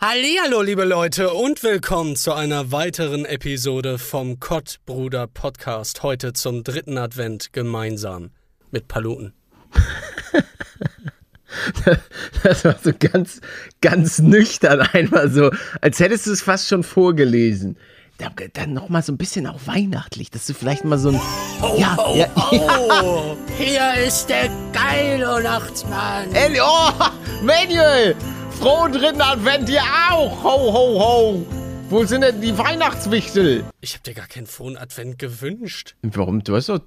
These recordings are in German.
Hallihallo, liebe Leute, und willkommen zu einer weiteren Episode vom Kottbruder Podcast. Heute zum dritten Advent gemeinsam mit Paluten. Das war so ganz, ganz nüchtern einmal so, als hättest du es fast schon vorgelesen. Dann nochmal so ein bisschen auch weihnachtlich, dass du vielleicht mal so ein. Oh, ja, oh, ja, oh, hier ist der geile Nachtsmann. Elli, oh, Manuel! Frohen dritten Advent dir auch! Ho, ho, ho! Wo sind denn die Weihnachtswichtel? Ich hab dir gar keinen frohen Advent gewünscht. Warum? Du hast doch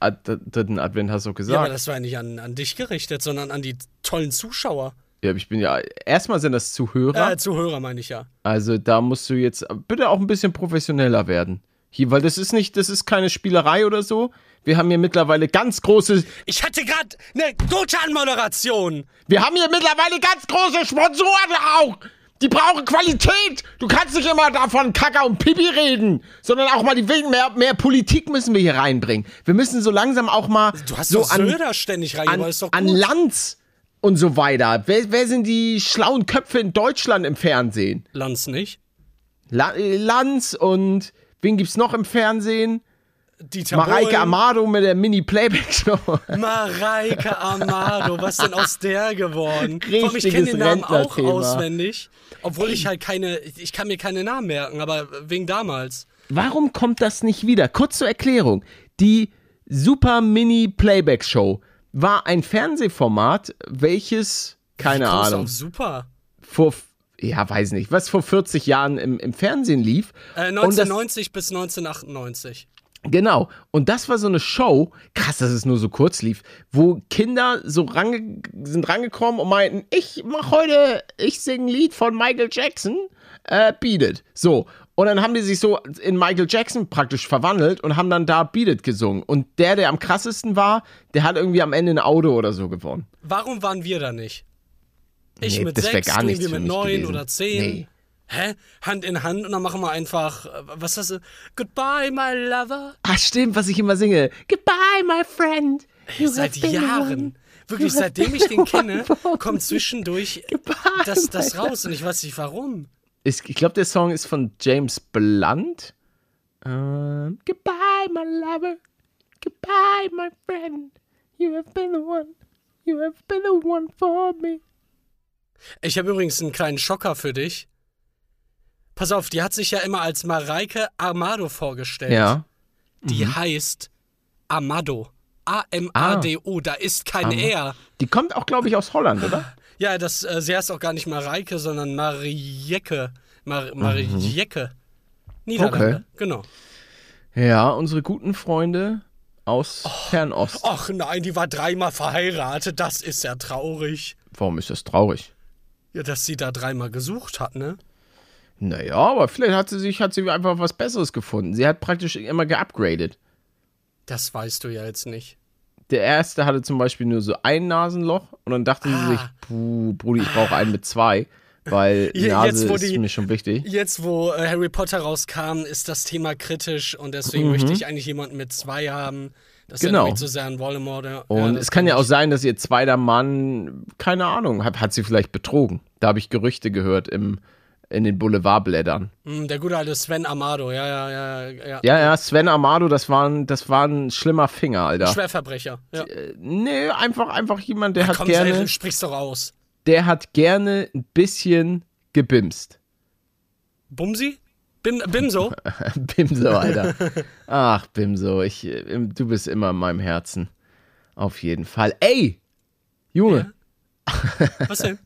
Ad dritten Advent, hast du Ja, gesagt. aber das war ja nicht an, an dich gerichtet, sondern an die tollen Zuschauer. Ja, ich bin ja. Erstmal sind das Zuhörer. Äh, Zuhörer meine ich ja. Also da musst du jetzt bitte auch ein bisschen professioneller werden. Hier, weil das ist nicht, das ist keine Spielerei oder so. Wir haben hier mittlerweile ganz große, Ich hatte gerade eine gute Anmoderation. wir haben hier mittlerweile ganz große Sponsoren auch. Die brauchen Qualität. Du kannst nicht immer davon Kaka und Pipi reden, sondern auch mal die Willen, mehr, mehr Politik müssen wir hier reinbringen. Wir müssen so langsam auch mal Du hast so an, Söder ständig an, reingebracht, ist doch an gut. Lanz und so weiter. Wer, wer sind die schlauen Köpfe in Deutschland im Fernsehen? Lanz nicht. La Lanz und wen gibt's noch im Fernsehen? Dieter Mareike. Amado mit der Mini-Playback-Show. Mareike Amado, was denn aus der geworden? Allem, ich Richtiges kenne den Namen auch auswendig. Obwohl ich halt keine, ich kann mir keine Namen merken, aber wegen damals. Warum kommt das nicht wieder? Kurz zur Erklärung. Die Super Mini-Playback-Show war ein Fernsehformat, welches, keine Ahnung, super. vor, ja, weiß nicht, was vor 40 Jahren im, im Fernsehen lief. Äh, Und das- 1990 bis 1998. Genau. Und das war so eine Show, krass, dass es nur so kurz lief, wo Kinder so range, sind rangekommen und meinten, ich mach heute, ich singe ein Lied von Michael Jackson, äh, Beat It. So. Und dann haben die sich so in Michael Jackson praktisch verwandelt und haben dann da Beat It gesungen. Und der, der am krassesten war, der hat irgendwie am Ende ein Auto oder so gewonnen. Warum waren wir da nicht? Ich Nee, mit sechs, gar nichts irgendwie für mit neun gewesen. oder zehn. Nee. Hä? Hand in Hand und dann machen wir einfach, äh, was ist das? Goodbye, my lover. Ah, stimmt, was ich immer singe. Goodbye, my friend. You Seit. Jahren. Wirklich, seitdem ich den kenne, kommt zwischendurch Goodbye, das, das raus und ich weiß nicht warum. Ist, ich glaube, der Song ist von James Blunt. Ähm, Goodbye, my lover. Goodbye, my friend. You have been the one. You have been the one for me. Ich habe übrigens einen kleinen Schocker für dich. Pass auf, die hat sich ja immer als Mareike Amado vorgestellt. Ja. Die Mhm. heißt Amado. A-M-A-D-O, da ist kein R. Die kommt auch, glaube ich, aus Holland, oder? Ja, das, äh, sie heißt auch gar nicht Mareike, sondern Marieke. Mar Marieke. Niederlande, Mhm. Okay. genau. Ja, unsere guten Freunde aus Fernost. Ach nein, die war dreimal verheiratet, das ist ja traurig. Warum ist das traurig? Ja, dass sie da dreimal gesucht hat, ne? Naja, aber vielleicht hat sie sich, hat sie einfach was Besseres gefunden. Sie hat praktisch immer geupgradet. Das weißt du ja jetzt nicht. Der erste hatte zum Beispiel nur so ein Nasenloch und dann dachte sie Ah. sich, puh, Brudi, ich brauche einen mit zwei, weil die Nase jetzt, wo ist die- mir schon wichtig. Jetzt, wo äh, Harry Potter rauskam, ist das Thema kritisch und deswegen möchte ich eigentlich jemanden mit zwei haben. Das Mhm. Genau. erinnert mich zu sehr an Voldemort. Ja, Und das es kann ja auch sein, dass ihr zweiter Mann, keine Ahnung, hat, hat sie vielleicht betrogen. Da habe ich Gerüchte gehört im, in den Boulevardblättern. Hm, der gute alte Sven Amado, ja, ja, ja, ja. Ja, ja, Sven Amado, das war ein, das war ein schlimmer Finger, Alter. Schwerverbrecher. Ja. Äh, nee, einfach, einfach jemand, der hat Komm, gerne, sei, sprich's doch aus. der hat gerne ein bisschen gebimst. Bumsi? Bim, Bimso? Bimso, Alter. Ach, Bimso, ich, äh, du bist immer in meinem Herzen. Auf jeden Fall. Ey, Junge, Was denn?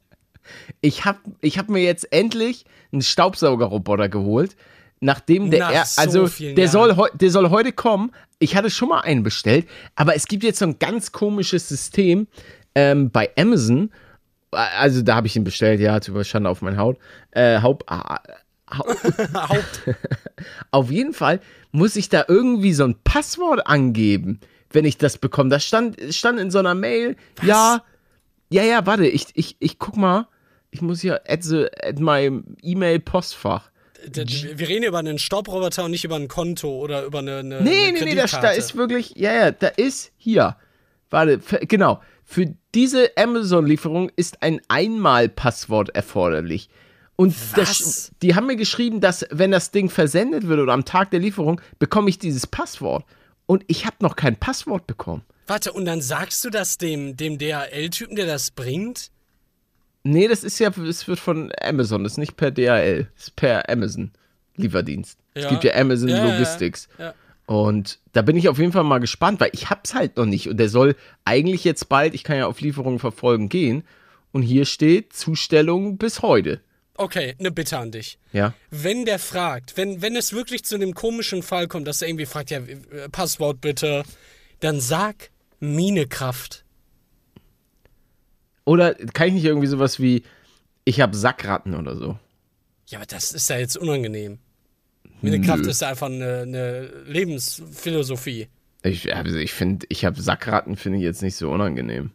Ich hab, ich hab mir jetzt endlich einen Staubsaugerroboter geholt. Nachdem der, Nach er, so also vielen der Jahren. soll, der soll heute kommen. Ich hatte schon mal einen bestellt, aber es gibt jetzt so ein ganz komisches System ähm, bei Amazon Also da habe ich ihn bestellt, ja, zu Schande auf mein Haut. Äh, Haupt, ah, Haupt. Auf jeden Fall muss ich da irgendwie so ein Passwort angeben, wenn ich das bekomme. Das stand, stand in so einer Mail. Ja, ja, ja, warte, ich, ich, ich guck mal. Ich muss hier at, the, at my E-Mail-Postfach. Wir reden über einen Staubroboter und nicht über ein Konto oder über eine, eine Nee, eine nee, nee, da, da ist wirklich, ja, ja, da ist hier. Warte, genau. Für diese Amazon-Lieferung ist ein Einmal-Passwort erforderlich. Und das, die haben mir geschrieben, dass wenn das Ding versendet wird oder am Tag der Lieferung, bekomme ich dieses Passwort. Und ich habe noch kein Passwort bekommen. Warte, und dann sagst du das dem, dem DHL-Typen, der das bringt? Nee, das ist ja, es wird von Amazon, das ist nicht per DHL, das ist per Amazon Lieferdienst. Es Ja. gibt ja Amazon Ja. Logistics. Ja. Und da bin ich auf jeden Fall mal gespannt, weil ich hab's halt noch nicht. Und der soll eigentlich jetzt bald, ich kann ja auf Lieferungen verfolgen gehen. Und hier steht Zustellung bis heute. Okay, eine Bitte an dich. Ja. Wenn der fragt, wenn, wenn es wirklich zu dem komischen Fall kommt, dass er irgendwie fragt, ja, äh, Passwort bitte, dann sag Minekraft. Oder kann ich nicht irgendwie sowas wie, ich habe Sackratten oder so? Ja, aber das ist ja jetzt unangenehm. Minekraft ist einfach eine, eine Lebensphilosophie. Ich, also ich finde, ich habe Sackratten, finde ich jetzt nicht so unangenehm.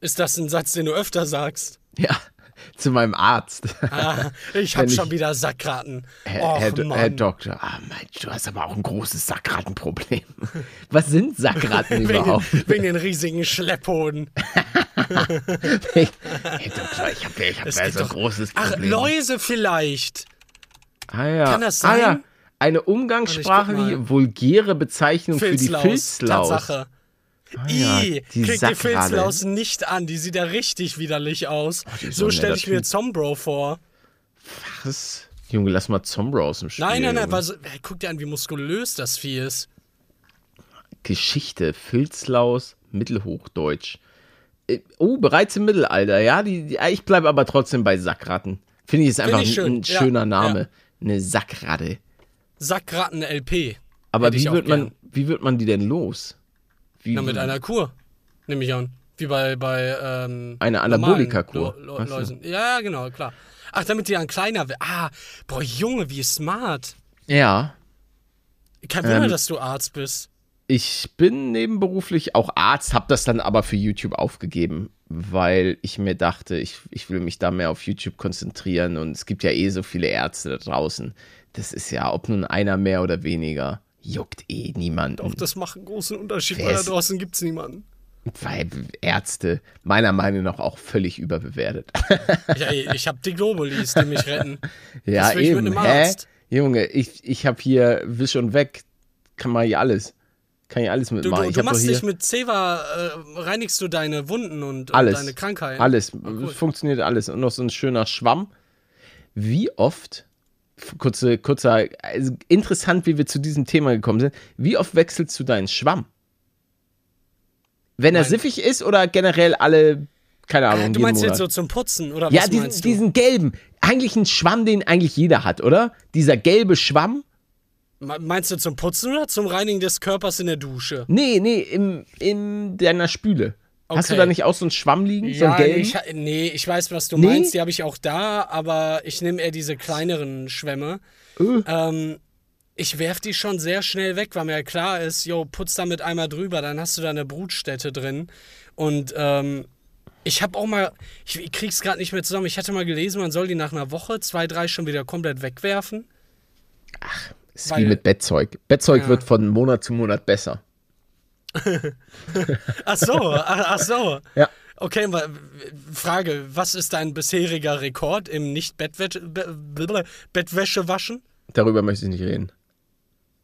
Ist das ein Satz, den du öfter sagst? Ja, zu meinem Arzt. Ah, ich Wenn hab ich- schon wieder Sackraten. Herr, Och, Herr, Mann. Herr Doktor, ah, Mensch, du hast aber auch ein großes Sackrattenproblem. Was sind Sackratten wegen, überhaupt? den, wegen den riesigen Schlepphoden. Ich habe ich hab ja so ein großes Ach, Problem. Läuse vielleicht. Ah, ja. Kann das Ah, sein? ja. Eine umgangssprachliche, vulgäre Bezeichnung für die Filzlaus. Filzlaus. Tatsache. ja, I, die krieg die. Filzlaus nicht an. Die sieht ja richtig widerlich aus. ist so stelle ich mir. Zombro vor. Was? Junge, lass mal Zombro aus dem Spiel. Nein, nein, nein. Was, ey, guck dir an, wie muskulös das Vieh ist. Geschichte, Filzlaus, Mittelhochdeutsch. Äh, Oh, bereits im Mittelalter, ja. Die, die, ich bleibe aber trotzdem bei Sackratten. Finde ich ist einfach ich ein, schön, ein ja, schöner Name. ja. Eine Sackratte. Sackratten LP. Aber wie wird, man, wie wird man die denn los? Wie, Na, mit einer Kur. Nehme ich an. Wie bei, bei ähm, Eine Anabolika-Kur. Ja, ja, genau, klar. Ach, damit die dann kleiner wird. Ah, boah, Junge, wie smart. Ja. Kein Wunder, Ähm, dass du Arzt bist. Ich bin nebenberuflich auch Arzt, habe das dann aber für YouTube aufgegeben, weil ich mir dachte, ich, ich will mich da mehr auf YouTube konzentrieren und es gibt ja eh so viele Ärzte da draußen. Das ist ja, ob nun einer mehr oder weniger, juckt eh niemanden. Doch, das macht einen großen Unterschied, weil da draußen gibt's niemanden. weil Ärzte meiner Meinung nach auch völlig überbewertet. Ja, ich hab die Globulis, die mich retten. ja, will ich mit eben. einem Hä? Arzt? Junge, ich, ich habe hier Wisch und Weg. Kann man hier alles. Kann hier alles Du, mitmachen. du, ich du doch machst dich mit Ceva, äh, reinigst du deine Wunden und, und alles. deine Krankheiten. Alles. cool. Funktioniert alles. Und noch so ein schöner Schwamm. Wie oft, kurze, kurzer, also interessant, wie wir zu diesem Thema gekommen sind. Wie oft wechselst du deinen Schwamm? Wenn er Mein- siffig ist oder generell alle, keine Ahnung, Ah, du meinst Monat? jetzt so zum Putzen, oder ja, was diesen, meinst du? diesen gelben. Eigentlich ein Schwamm, den eigentlich jeder hat, oder? Dieser gelbe Schwamm. Me- Meinst du zum Putzen oder zum Reinigen des Körpers in der Dusche? Nee, nee, im, in deiner Spüle. Hast du Okay. da nicht auch so einen Schwamm liegen? so Ja, einen nee gelben? ich, nee, ich weiß, was du Nee? meinst. Die habe ich auch da, aber ich nehme eher diese kleineren Schwämme. Äh. Ähm, ich werf die schon sehr schnell weg, weil mir ja klar ist, jo, putz damit einmal drüber, dann hast du da eine Brutstätte drin. Und ähm, ich habe auch mal, ich, ich krieg's gerade nicht mehr zusammen. Ich hatte mal gelesen, man soll die nach einer Woche, zwei, drei schon wieder komplett wegwerfen. Ist weil- wie mit Bettzeug. Bettzeug Ja. wird von Monat zu Monat besser. Ach so, ach, ach so. Ja. Okay, Frage, was ist dein bisheriger Rekord im Nicht-Bettwäsche waschen? Darüber möchte ich nicht reden.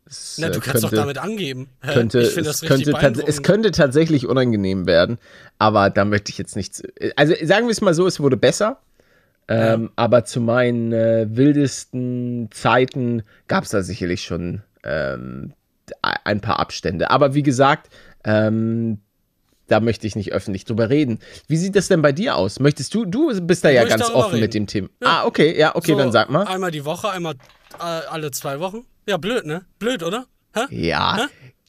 Es, Na, du äh, kannst doch damit angeben. Könnte, ich finde das es, richtig könnte es könnte tatsächlich unangenehm werden, aber da möchte ich jetzt nichts. Also sagen wir es mal so, es wurde besser. Ähm, Aber zu meinen äh, wildesten Zeiten gab es da sicherlich schon ähm, ein paar Abstände. Aber wie gesagt, ähm, da möchte ich nicht öffentlich drüber reden. Wie sieht das denn bei dir aus? Möchtest du, du bist da ja ganz offen mit reden. dem Thema. Ah, okay, ja, okay, So, dann sag mal. Einmal die Woche, einmal äh, alle zwei Wochen. Ja, blöd, ne? Blöd, oder? Hä? Ja, Hä?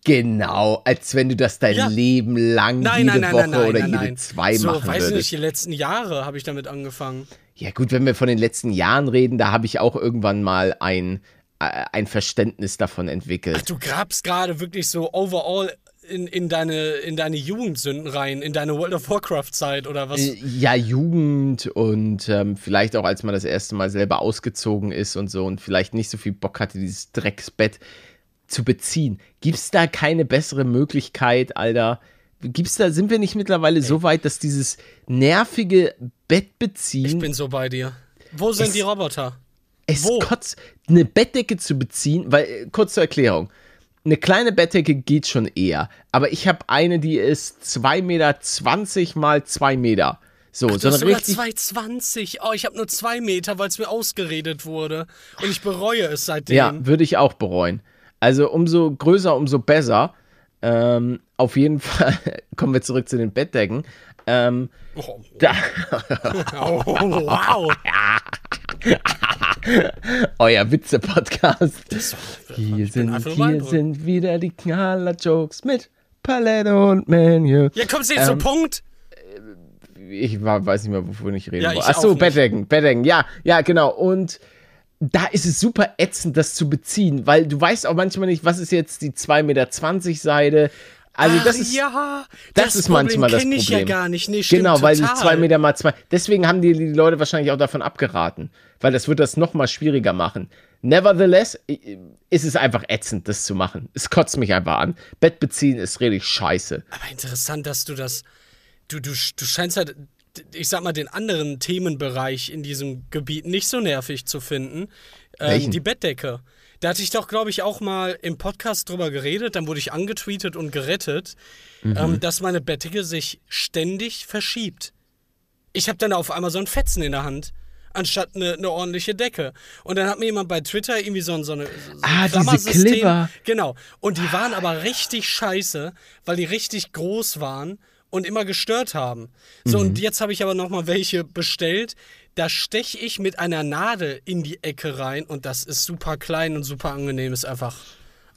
Genau, als wenn du das dein Ja. Leben lang Nein, jede nein, nein, Woche nein, nein, oder nein, jede nein. zwei so, machen weiß würdest. nicht, die letzten Jahre habe ich damit angefangen. Ja gut, wenn wir von den letzten Jahren reden, da habe ich auch irgendwann mal ein, äh, ein Verständnis davon entwickelt. Ach, du grabst gerade wirklich so overall in, in, deine, in deine Jugendsünden rein, in deine World of Warcraft-Zeit oder was? Äh, Ja, Jugend und ähm, vielleicht auch, als man das erste Mal selber ausgezogen ist und so und vielleicht nicht so viel Bock hatte, dieses Drecksbett zu beziehen. Gibt's da keine bessere Möglichkeit, Alter? Gibt's da, sind wir nicht mittlerweile so weit, dass dieses nervige Bett beziehen, ich bin so bei dir. Wo sind Es- die Roboter? es wo? kotzt, eine Bettdecke zu beziehen, weil, äh, kurz zur Erklärung, eine kleine Bettdecke geht schon eher, aber ich habe eine, die ist 2,20 Meter mal 2 Meter. So, Du so hast sogar richtig 2,20. Oh, ich habe nur 2 Meter, weil es mir ausgeredet wurde. Und ich bereue es seitdem. Ja, würde ich auch bereuen. Also umso größer, umso besser. Ähm, auf jeden Fall kommen wir zurück zu den Bettdecken. Ähm, Oh, da, oh, wow. euer Witze-Podcast. Hier, sind, hier sind wieder die Knaller-Jokes mit Palette und Menu. Ja, kommst du jetzt Ähm, zum Punkt? Ich war, weiß nicht mehr, wovon ich reden Ja, Achso. Bettdecken, Bettdecken, ja, ja, genau. Und da ist es super ätzend, das zu beziehen, weil du weißt auch manchmal nicht, was ist jetzt die 2,20 Meter Seite. Also das Ach, ist, ja, das ist manchmal das kenne ich ja Problem. gar nicht. Nee, stimmt, Genau, weil die total. zwei Meter mal zwei. Deswegen haben die, die Leute wahrscheinlich auch davon abgeraten. Weil das wird das noch mal schwieriger machen. Nevertheless ist es einfach ätzend, das zu machen. Es kotzt mich einfach an. Bett beziehen ist richtig scheiße. Aber interessant, dass du das. Du, du, du scheinst halt, ich sag mal, den anderen Themenbereich in diesem Gebiet nicht so nervig zu finden. Ähm, die Bettdecke. Da hatte ich doch, glaube ich, auch mal im Podcast drüber geredet, dann wurde ich angetweetet und gerettet, Mhm. ähm, dass meine Bettdecke sich ständig verschiebt. Ich habe dann auf einmal so ein Fetzen in der Hand, anstatt eine, eine ordentliche Decke. Und dann hat mir jemand bei Twitter irgendwie so, ein- so eine so Ah, diese Clipper. Genau. Und die waren aber richtig scheiße, weil die richtig groß waren und immer gestört haben. So, Mhm. und jetzt habe ich aber nochmal welche bestellt. Da steche ich mit einer Nadel in die Ecke rein und das ist super klein und super angenehm. Ist einfach,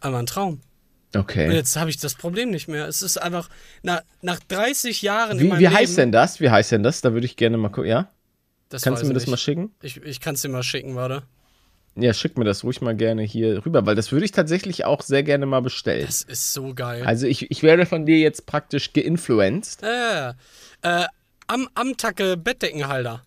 einfach ein Traum. Und Okay. jetzt habe ich das Problem nicht mehr. Es ist einfach, na, nach 30 Jahren Wie, wie heißt Leben, denn das? Wie heißt denn das? Da würde ich gerne mal gucken. Ja? Kannst du mir ich das mal nicht. schicken? Ich, ich kann es dir mal schicken, warte. Ja, schick mir das ruhig mal gerne hier rüber, weil das würde ich tatsächlich auch sehr gerne mal bestellen. Das ist so geil. Also ich, ich werde von dir jetzt praktisch geinfluenced. Äh, äh, am, Amtacke Bettdeckenhalter.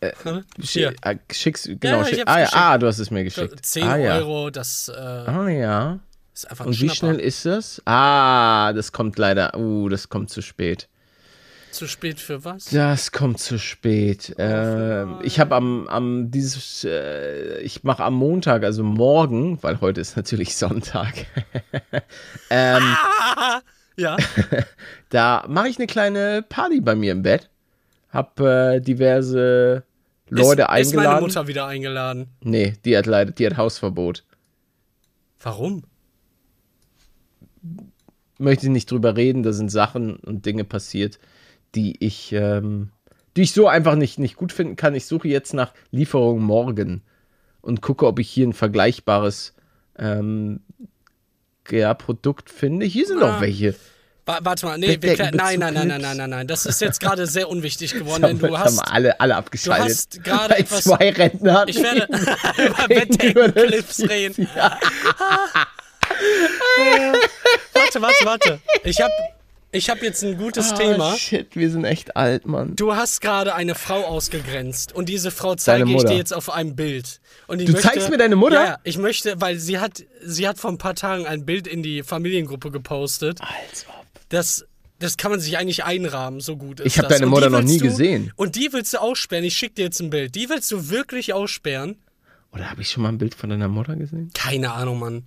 Hier. Sch- äh, Schickst genau. Ja, ich schick, ah, ja, geschickt. ah, du hast es mir geschickt. 10 ah, ja. Euro, das äh, Ah ja. ist einfach ein Und wie Schnapper. schnell ist das? Ah, das kommt leider. Uh, das kommt zu spät. Zu spät für was? Das kommt zu spät. Ähm, ich habe am, am dieses, äh, ich mache am Montag, also morgen, weil heute ist natürlich Sonntag. ähm, Ah, ja. da mache ich eine kleine Party bei mir im Bett. Hab äh, diverse Leute ist, eingeladen. Ist meine Mutter wieder eingeladen. Nee, die hat leider, die hat Hausverbot. Warum? Möchte nicht drüber reden, da sind Sachen und Dinge passiert, die ich, ähm, die ich so einfach nicht, nicht gut finden kann. Ich suche jetzt nach Lieferung morgen und gucke, ob ich hier ein vergleichbares ähm, ja, Produkt finde. Hier sind Ah. noch welche. Wa warte mal, nee, wir nein, nein, nein, nein, nein, nein, nein. Das ist jetzt gerade sehr unwichtig geworden, denn haben, du haben hast. alle, alle abgeschaltet. hast gerade etwas- zwei Rentnern. Ich werde über Bettdeckenclips reden. warte, warte, warte. Ich habe ich hab jetzt ein gutes Ah, Thema. Shit, wir sind echt alt, Mann. Du hast gerade eine Frau ausgegrenzt und diese Frau zeige ich dir jetzt auf einem Bild. Und ich Du möchte, zeigst mir deine Mutter? Ja, ich möchte, weil sie hat, sie hat vor ein paar Tagen ein Bild in die Familiengruppe gepostet. Als ob. Das, das kann man sich eigentlich einrahmen, so gut ist Ich hab das. deine Mutter noch nie du, gesehen. Und die willst du aussperren. Ich schick dir jetzt ein Bild. Die willst du wirklich aussperren? Oder habe ich schon mal ein Bild von deiner Mutter gesehen? Keine Ahnung, Mann.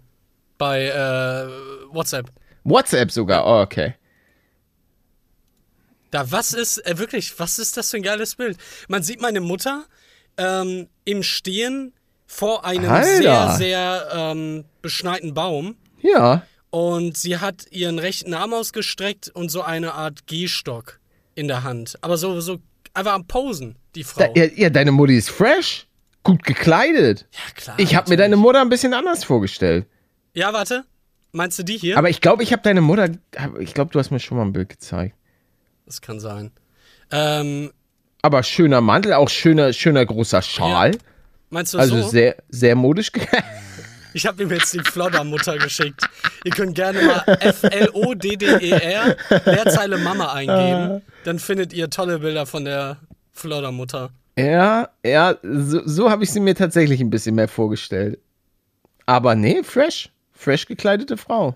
Bei äh, WhatsApp. WhatsApp sogar, oh, okay. Da, was ist, äh, wirklich, was ist das für ein geiles Bild? Man sieht meine Mutter ähm, im Stehen vor einem Alter. sehr, sehr ähm, beschneiten Baum. Ja. Und sie hat ihren rechten Arm ausgestreckt und so eine Art Gehstock in der Hand. Aber so, so einfach am Posen, die Frau. Da, ja, ja, deine Mutti ist fresh. Gut gekleidet. ja, klar. Ich habe mir deine Mutter ein bisschen anders vorgestellt. Ja, warte. Meinst du die hier? Aber ich glaube, ich habe deine Mutter. Ich glaube, du hast mir schon mal ein Bild gezeigt. Das kann sein. Ähm, Aber schöner Mantel, auch schöner, schöner großer Schal. meinst du Also so? sehr, sehr modisch. Ich habe ihm jetzt die Floddermutter geschickt. Ihr könnt gerne mal F-L-O-D-D-E-R Leerzeile Mama eingeben. Dann findet ihr tolle Bilder von der Floddermutter. ja, ja, so, so habe ich sie mir tatsächlich ein bisschen mehr vorgestellt. Aber nee, fresh. Fresh gekleidete Frau.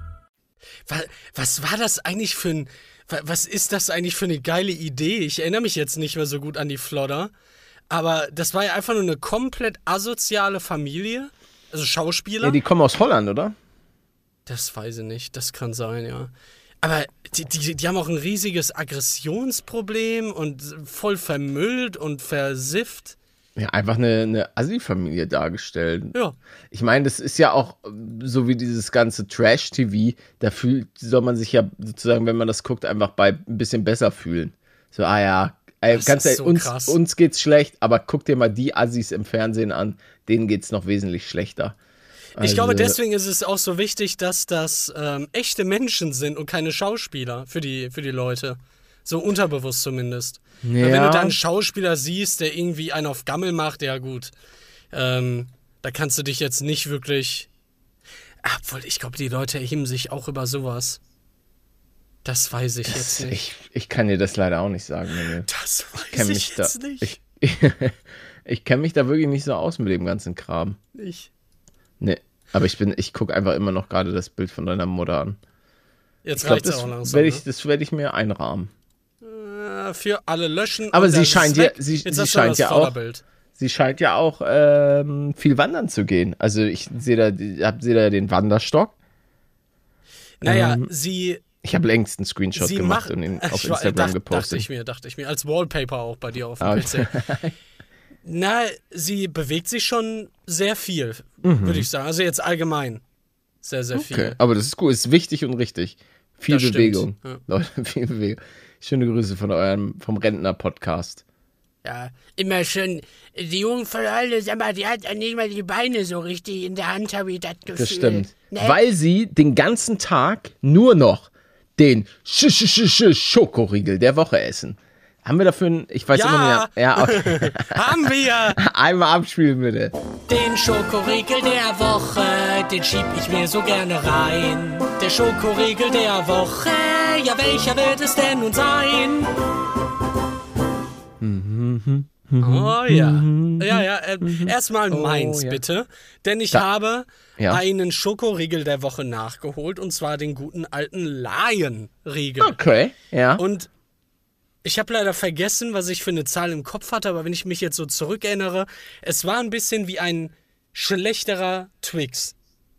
Was, was war das eigentlich für ein. wa- Was ist das eigentlich für eine geile Idee? Ich erinnere mich jetzt nicht mehr so gut an die Flodder. Aber das war ja einfach nur eine komplett asoziale Familie. Also Schauspieler. Ja, die kommen aus Holland, oder? Das weiß ich nicht, das kann sein, ja. Aber die, die, die haben auch ein riesiges Aggressionsproblem und voll vermüllt und versifft. Ja, einfach eine, eine Assi-Familie dargestellt. Ja. Ich meine, das ist ja auch so wie dieses ganze Trash-TV, da fühlt, soll man sich ja sozusagen, wenn man das guckt, einfach bei ein bisschen besser fühlen. So, ah ja, ey, ganz ehrlich, so uns, krass. uns geht's schlecht, aber guck dir mal die Assis im Fernsehen an, denen geht's noch wesentlich schlechter. Ich glaube, Also- deswegen ist es auch so wichtig, dass das ähm, echte Menschen sind und keine Schauspieler für die, für die Leute. So unterbewusst zumindest. Weil Wenn Ja. du da einen Schauspieler siehst, der irgendwie einen auf Gammel macht, ja gut. Ähm, da kannst du dich jetzt nicht wirklich. Obwohl, ich glaube, die Leute erheben sich auch über sowas. Das weiß ich jetzt nicht. Ich, ich kann dir das leider auch nicht sagen, Manuel. Das Ich kenne weiß mich ich da. jetzt nicht. Ich, ich kenne mich da wirklich nicht so aus mit dem ganzen Kram. nicht. Nee. Aber ich bin, ich gucke einfach immer noch gerade das Bild von deiner Mutter an. Jetzt Ich reicht's das auch langsam. werde ne? ich, das werd ich mir einrahmen. Äh, für alle löschen. Aber sie scheint ja- sie- sie scheint ja auch-. Sie scheint ja auch ähm, viel wandern zu gehen. Also ich sehe da, hab- sehe da den Wanderstock. Naja, Ähm, sie, Ich habe längst einen Screenshot sie gemacht macht. und ihn auf Instagram dacht- Dachte gepostet. ich mir, dachte ich mir. Als Wallpaper auch bei dir auf dem PC. Na, sie bewegt sich schon sehr viel, Mhm. würde ich sagen. Also jetzt allgemein. Sehr, sehr viel. Okay, aber das ist gut, ist wichtig und richtig. Viel Das Bewegung. ja. Leute, viel Bewegung. Schöne Grüße von eurem, vom Rentner-Podcast. Ja, immer schön. Die Jungen von heute, sag mal, die hat ja nicht mal die Beine so richtig in der Hand, habe ich das Gefühl. Das stimmt. Ne? Weil sie den ganzen Tag nur noch den -Sch -Sch -Sch Schokoriegel der Woche essen. Haben wir dafür einen, ich weiß Ja. immer nicht. Ja, okay. Haben wir Einmal abspielen bitte. den Schokoriegel der Woche, den schieb ich mir so gerne rein. Der Schokoriegel der Woche, ja, welcher wird es denn nun sein? Oh ja. Ja, ja, äh, erstmal meins ja. bitte. Denn ich Da- habe Ja. einen Schokoriegel der Woche nachgeholt und zwar den guten alten Lion-Riegel. Okay, ja. Und ich habe leider vergessen, was ich für eine Zahl im Kopf hatte, aber wenn ich mich jetzt so zurückerinnere, es war ein bisschen wie ein schlechterer Twix,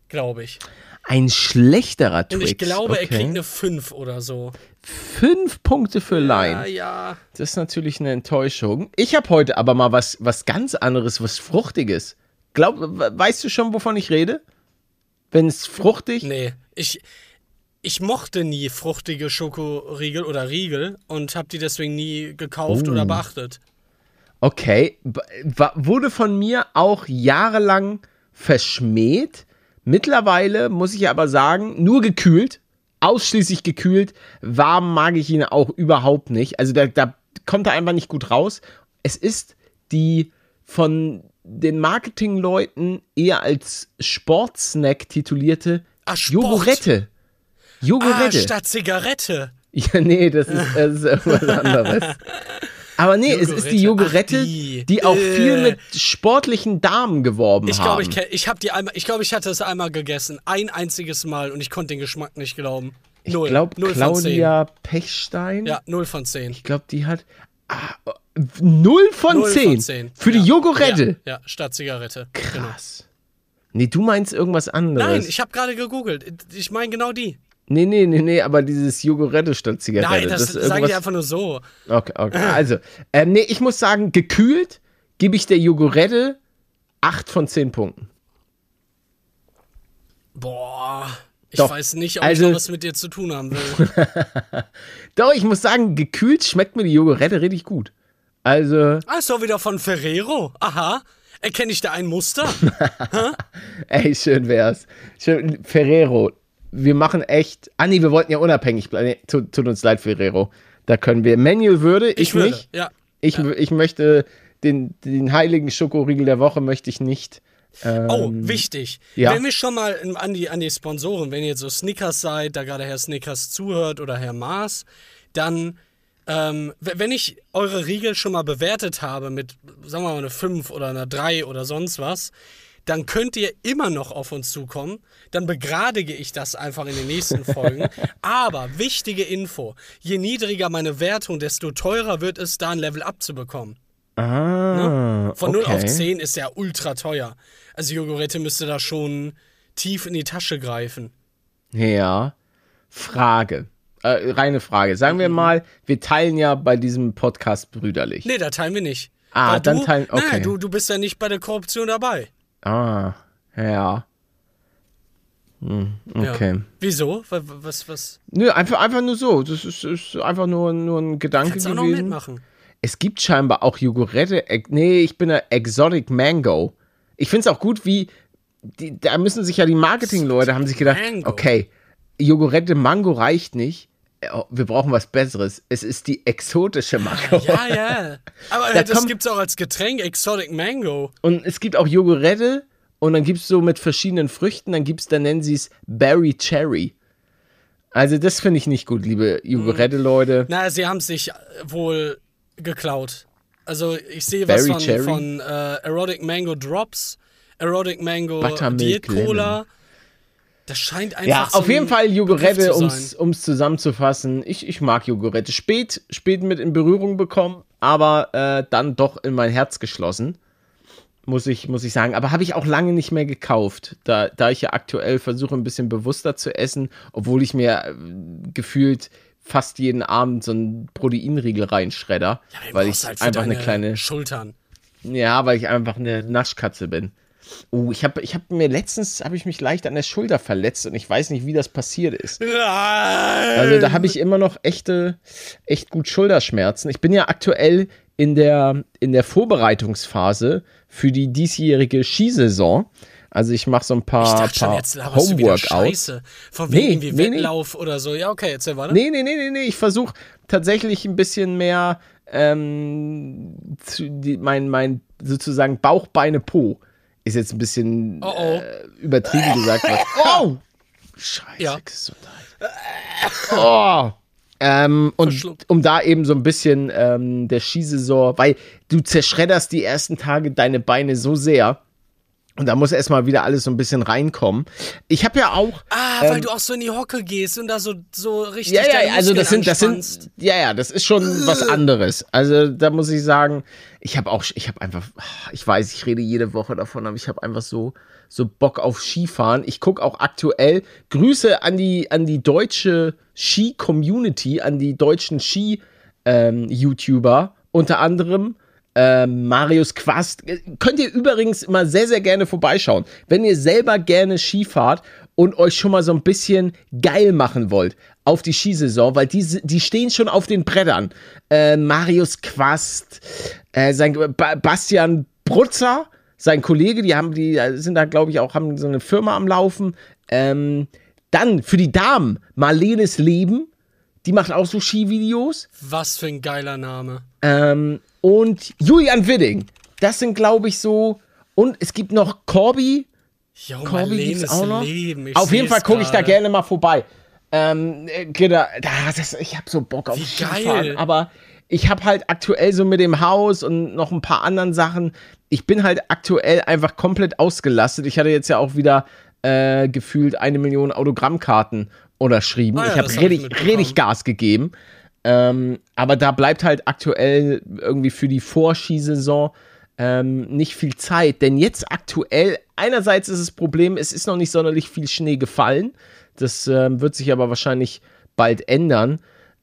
glaube ich. Ein schlechterer Und Twix. ich glaube, er okay. kriegt eine 5 oder so. Fünf Punkte für Line. Ja, ja. Das ist natürlich eine Enttäuschung. Ich habe heute aber mal was, was ganz anderes, was Fruchtiges. Glaub, we- weißt du schon, wovon ich rede? Wenn es fruchtig. Nee, ich, ich mochte nie fruchtige Schokoriegel oder Riegel und habe die deswegen nie gekauft Oh. oder beachtet. Okay. Wurde von mir auch jahrelang verschmäht. Mittlerweile muss ich aber sagen, nur gekühlt. Ausschließlich gekühlt. Warm mag ich ihn auch überhaupt nicht. Also da, da kommt er einfach nicht gut raus. Es ist die von den Marketingleuten eher als Sportsnack titulierte Ah, Sport. Jogurette. Ah, Jogurette. statt Zigarette. Ja, nee, das ist, das ist irgendwas anderes. Aber nee, es ist die Jogurette. Jogurette, Ach, die. die. auch Äh. viel mit sportlichen Damen geworben Ich haben. glaube, ich, kenn- ich habe die einmal, ich glaube, ich hatte es einmal gegessen, ein einziges Mal und ich konnte den Geschmack nicht glauben. Ich Null, glaube, null von Claudia Pechstein. Ja, null von zehn. Ich glaube, die hat. Ah, null von Null zehn. von zehn. Für die Ja. Jogurette. Ja, ja, statt Zigarette. Genau. Krass. Nee, du meinst irgendwas anderes. Nein, ich habe gerade gegoogelt. Ich meine genau die. Nee, nee, nee, nee, aber dieses Jogurette statt Zigarette. Nein, das, sage ich irgendwas- einfach nur so. Okay, okay. Also, ähm, nee, ich muss sagen, gekühlt gebe ich der Jogurette 8 von 10 Punkten. Boah, ich Doch, weiß nicht, ob also- ich noch was mit dir zu tun haben will. Doch, ich muss sagen, gekühlt schmeckt mir die Jogurette richtig gut. Also, ah, ist doch wieder von Ferrero. Aha. Erkenne ich da ein Muster? ey, schön wär's. Schön, Ferrero, wir machen echt. Ah, nee, wir wollten ja unabhängig bleiben. Tut, tut uns leid, Ferrero. Da können wir. Manuel würde, ich, würde. nicht. Ja. Ich, ich möchte den, den heiligen Schokoriegel der Woche möchte ich nicht. Oh, wichtig. Ähm, ja. Wenn wir schon mal an die, an die Sponsoren, wenn ihr jetzt so Snickers seid, da gerade Herr Snickers zuhört oder Herr Maas, dann, ähm, wenn ich eure Riegel schon mal bewertet habe mit, sagen wir mal, eine 5 oder einer 3 oder sonst was, dann könnt ihr immer noch auf uns zukommen. Dann begradige ich das einfach in den nächsten Folgen. Aber wichtige Info: Je niedriger meine Wertung, desto teurer wird es, da ein Level up zu bekommen. Ah, Von 0 auf okay. 10 ist ja ultra teuer. Also Jogurette müsste da schon tief in die Tasche greifen. Ja. Frage. Äh, reine Frage. Sagen Mhm. wir mal, wir teilen ja bei diesem Podcast brüderlich. Nee, da teilen wir nicht. Ah, Weil dann du, teilen- okay. Nein, du, du bist ja nicht bei der Korruption dabei. Ah, ja. Hm, okay. Ja. Wieso? Wa- wa- Was, was? Nö, einfach, einfach nur so. Das ist, ist einfach nur, nur ein Gedanke Kannst auch noch gewesen. mitmachen. Es gibt scheinbar auch Jogurette. Nee, ich bin der Exotic Mango. Ich finde es auch gut, wie. Die, da müssen sich ja die Marketingleute haben sich gedacht, Mango. okay, Jogurette Mango reicht nicht. Oh, Wir brauchen was Besseres. Es ist die exotische Mango. Ja, ja. Aber Da äh, das kommt- gibt's auch als Getränk, Exotic Mango. Und es gibt auch Jogurette und dann gibt es so mit verschiedenen Früchten, dann gibt es, dann nennen sie es Berry Cherry. Also das finde ich nicht gut, liebe Jogurette-Leute. Na, sie haben sich äh, wohl geklaut. Also ich sehe was von, von äh, Erotic Mango Drops, Erotic Mango Diet Cola. Das scheint einfach Ja, so auf jeden Fall Jogurette, sein. ums zusammenzufassen. Ich, ich mag Jogurette. Spät, spät mit in Berührung bekommen, aber äh, dann doch in mein Herz geschlossen. Muss ich, muss ich sagen. Aber habe ich auch lange nicht mehr gekauft, da, da ich ja aktuell versuche, ein bisschen bewusster zu essen, obwohl ich mir äh, gefühlt fast jeden Abend so einen Proteinriegel reinschredder, Du weil ich halt einfach eine kleine Schultern. ja, weil ich einfach eine Naschkatze bin. Oh, ich habe ich hab mir letztens habe ich mich leicht an der Schulter verletzt und ich weiß nicht, wie das passiert ist. Also da habe ich immer noch echte, echt gut Schulterschmerzen. Ich bin ja aktuell in der, in der Vorbereitungsphase für die diesjährige Skisaison. Also ich mache so ein paar, Ich dachte schon, paar jetzt du wieder Homeworkouts. Scheiße. Von wegen Nee, irgendwie nee, nee. Wettlauf oder so. Ja, okay, erzähl weiter. Nee, nee, nee, nee, nee. Ich versuche tatsächlich ein bisschen mehr ähm, zu, die, mein, mein sozusagen Bauch, Beine, Po. Ist jetzt ein bisschen Oh, oh. Äh, übertrieben gesagt. Was. Oh! Scheiße, Ja. Gesundheit. Oh! Ähm, und um da eben so ein bisschen ähm, der Skisaison, weil du zerschredderst die ersten Tage deine Beine so sehr. Und da muss erstmal wieder alles so ein bisschen reinkommen. Ich habe ja auch. Ah, weil du auch so in die Hocke gehst und da so, so richtig. Ähm, Ja, ja, also das sind, das sind, ja, ja, das ist schon was anderes. Also da muss ich sagen, ich habe auch, ich habe einfach, ich weiß, ich rede jede Woche davon, aber ich habe einfach so, so Bock auf Skifahren. Ich gucke auch aktuell Grüße an die, an die deutsche Ski-Community, an die deutschen Ski-YouTuber, unter anderem ähm, Marius Quast. Äh, Könnt ihr übrigens immer sehr, sehr gerne vorbeischauen. Wenn ihr selber gerne Ski fahrt und euch schon mal so ein bisschen geil machen wollt auf die Skisaison, weil die, die stehen schon auf den Brettern. Äh, Marius Quast, äh, sein ba Bastian Brutzer, sein Kollege, die haben, die sind da, glaube ich, auch, haben so eine Firma am Laufen. Ähm, dann für die Damen, Marlenes Leben, die macht auch so Skivideos. Was für ein geiler Name. Ähm, und Julian Widding. Das sind, glaube ich, so. Und es gibt noch Corby. Jo, Corby Marlenes gibt's auch noch. Auf jeden Fall gucke ich da gerne mal vorbei. Ähm, äh, genau, da, das, ich habe so Bock auf Wie Skifahren, geil. aber ich habe halt aktuell so mit dem Haus und noch ein paar anderen Sachen. Ich bin halt aktuell einfach komplett ausgelastet. Ich hatte jetzt ja auch wieder äh, gefühlt eine Million Autogrammkarten unterschrieben. Ah ja, ich habe richtig, richtig Gas gegeben. Ähm, aber da bleibt halt aktuell irgendwie für die Vorskisaison ähm, nicht viel Zeit. Denn jetzt aktuell, einerseits ist das Problem, es ist noch nicht sonderlich viel Schnee gefallen. Das ähm, wird sich aber wahrscheinlich bald ändern.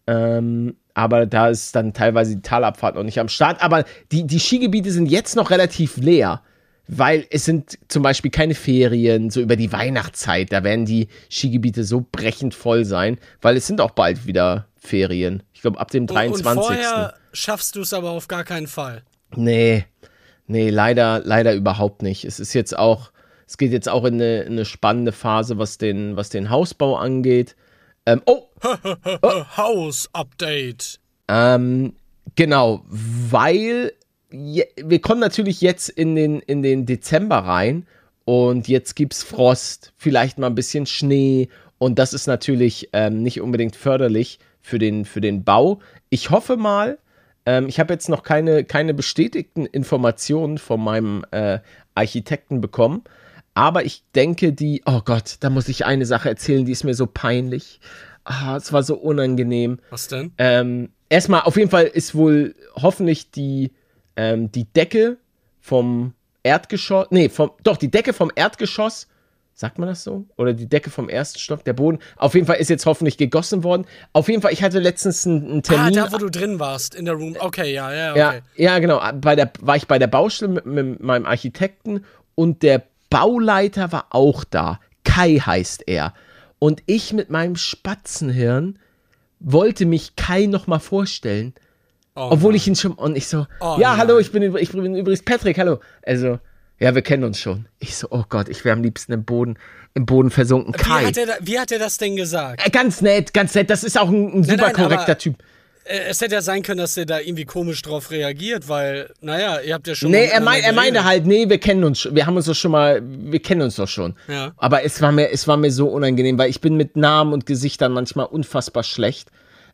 Ähm, aber da ist dann teilweise die Talabfahrt noch nicht am Start. Aber die, die Skigebiete sind jetzt noch relativ leer, weil es sind zum Beispiel keine Ferien, so über die Weihnachtszeit. Da werden die Skigebiete so brechend voll sein, weil es sind auch bald wieder Ferien. Ich glaube, ab dem 23. Und, und vorher schaffst du es aber auf gar keinen Fall. Nee, nee, leider, leider überhaupt nicht. Es ist jetzt auch, es geht jetzt auch in eine, in eine spannende Phase, was den, was den Hausbau angeht. Ähm, oh! Haus-Update. Ähm, genau, weil je, wir kommen natürlich jetzt in den, in den Dezember rein und jetzt gibt es Frost, vielleicht mal ein bisschen Schnee und das ist natürlich ähm, nicht unbedingt förderlich für den, für den Bau. Ich hoffe mal, ähm, ich habe jetzt noch keine, keine bestätigten Informationen von meinem äh, Architekten bekommen, aber ich denke, die, oh Gott, da muss ich eine Sache erzählen, die ist mir so peinlich. Ah, es war so unangenehm. Was denn? Ähm, erstmal, auf jeden Fall ist wohl hoffentlich die, ähm, die Decke vom Erdgeschoss, nee, vom, doch, die Decke vom Erdgeschoss, sagt man das so? Oder die Decke vom ersten Stock, der Boden. Auf jeden Fall ist jetzt hoffentlich gegossen worden. Auf jeden Fall, ich hatte letztens einen, einen Termin. Ah, da, wo du drin warst, in der Room. Okay, ja, ja, okay. Ja, ja genau. Bei der, war ich bei der Baustelle mit, mit meinem Architekten und der Bauleiter war auch da. Kai heißt er. Und ich mit meinem Spatzenhirn wollte mich Kai nochmal vorstellen. Oh, obwohl Mann. ich ihn schon. Und ich so, Oh, ja, nein. hallo, ich bin, ich bin übrigens Patrick, hallo. Also, ja, wir kennen uns schon. Ich so, oh Gott, ich wäre am liebsten im Boden, im Boden versunken. Wie Kai. hat, er wie hat er das denn gesagt? Äh, ganz nett, ganz nett. Das ist auch ein, ein super nein, korrekter aber- Typ. Äh, Es hätte ja sein können, dass er da irgendwie komisch drauf reagiert, weil, naja, ihr habt ja schon. Nee, er, mein, er meinte halt, nee, wir kennen uns, schon- wir haben uns doch schon mal, wir kennen uns doch schon. Ja. Aber es war mir, es war mir so unangenehm, weil ich bin mit Namen und Gesichtern manchmal unfassbar schlecht,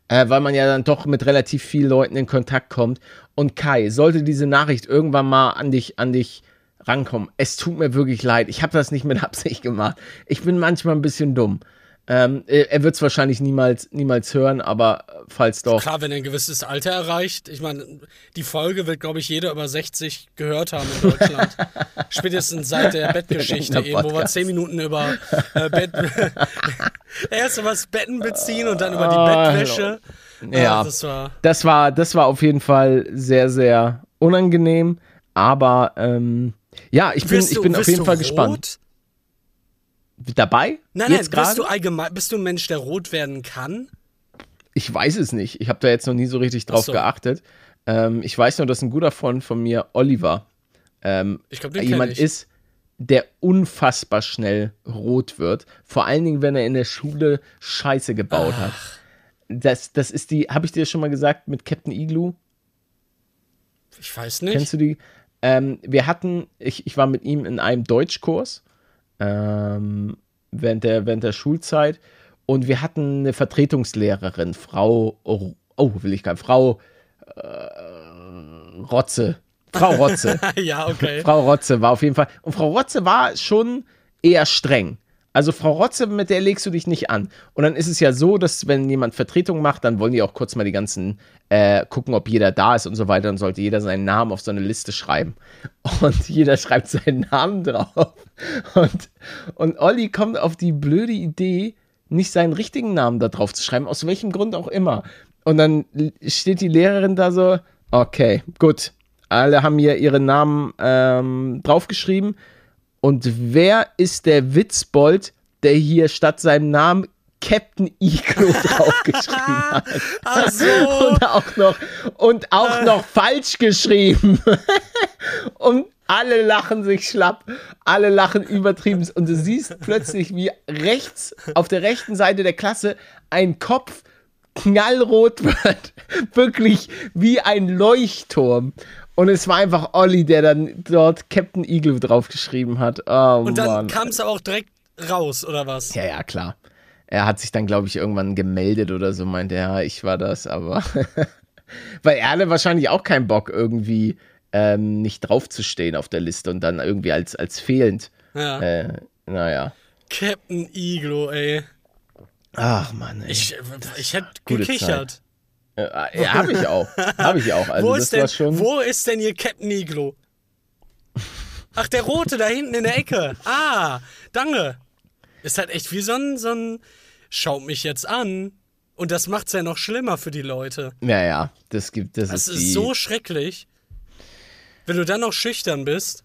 äh, weil man ja dann doch mit relativ vielen Leuten in Kontakt kommt. Und Kai, sollte diese Nachricht irgendwann mal an dich, an dich rankommen, es tut mir wirklich leid. Ich habe das nicht mit Absicht gemacht. Ich bin manchmal ein bisschen dumm. Ähm, äh, er wird es wahrscheinlich niemals, niemals hören, aber äh, falls doch. Klar, wenn er ein gewisses Alter erreicht. Ich meine, die Folge wird, glaube ich, jeder über 60 gehört haben in Deutschland. Spätestens seit der Bettgeschichte eben, wo wir Podcast. 10 Minuten über äh, Bett. Erst über das Betten beziehen und dann über die Ah, Bettwäsche. Ja. Ah, das war. das war, das war auf jeden Fall sehr, sehr unangenehm. Aber ähm, ja, ich bin, Bist ich du- bin auf jeden du Fall rot? gespannt. Dabei? Nein, nein, bist du allgemein, bist du ein Mensch, der rot werden kann? Ich weiß es nicht. Ich habe da jetzt noch nie so richtig drauf so. geachtet. Ähm, ich weiß nur, dass ein guter Freund von mir, Oliver, ähm, kenn jemand ist, der unfassbar schnell rot wird. Vor allen Dingen, wenn er in der Schule Scheiße gebaut hat. Das, das ist die, habe ich dir schon mal gesagt, mit Captain Igloo? Ich weiß nicht. Kennst du die? Ähm, wir hatten, ich, ich war mit ihm in einem Deutschkurs ähm, während, der, während der Schulzeit und wir hatten eine Vertretungslehrerin, Frau, oh, oh will ich gar Frau äh, Rotze. Frau Rotze. ja, okay. Frau Rotze war auf jeden Fall. Und Frau Rotze war schon eher streng. Also Frau Rotze, mit der legst du dich nicht an. Und dann ist es ja so, dass wenn jemand Vertretung macht, dann wollen die auch kurz mal die ganzen äh, gucken, ob jeder da ist und so weiter. Dann sollte jeder seinen Namen auf so eine Liste schreiben. Und jeder schreibt seinen Namen drauf. Und, und Olli kommt auf die blöde Idee, nicht seinen richtigen Namen da drauf zu schreiben, aus welchem Grund auch immer. Und dann steht die Lehrerin da so, okay, gut. Alle haben hier ihre Namen ähm, draufgeschrieben. Und wer ist der Witzbold, der hier statt seinem Namen Captain Iglo draufgeschrieben hat? Ach so. Und auch noch, und auch noch falsch geschrieben. und alle lachen sich schlapp. Alle lachen übertrieben. Und du siehst plötzlich, wie rechts, auf der rechten Seite der Klasse, ein Kopf knallrot wird. Wirklich wie ein Leuchtturm. Und es war einfach Olli, der dann dort Captain Eagle draufgeschrieben hat. Oh, Und dann kam es aber auch direkt raus, oder was? Ja, ja, klar. Er hat sich dann, glaube ich, irgendwann gemeldet oder so, meinte, ja, ich war das, aber. Weil er hatte wahrscheinlich auch keinen Bock, irgendwie ähm, nicht draufzustehen auf der Liste und dann irgendwie als, als fehlend. Ja. Äh, naja. Captain Iglo, ey. Ach, Mann, ey. Ich, ich hätte gekichert. Äh, ja, hab ich auch. Hab ich auch. Also, wo, ist denn, schon. wo ist denn hier Captain Iglo? Ach, der rote da hinten in der Ecke. Ah, danke. Ist halt echt wie so ein, so ein Schaut mich jetzt an. Und das macht's ja noch schlimmer für die Leute. Ja, ja, das gibt, das, Das ist, ist so schrecklich. Wenn du dann noch schüchtern bist.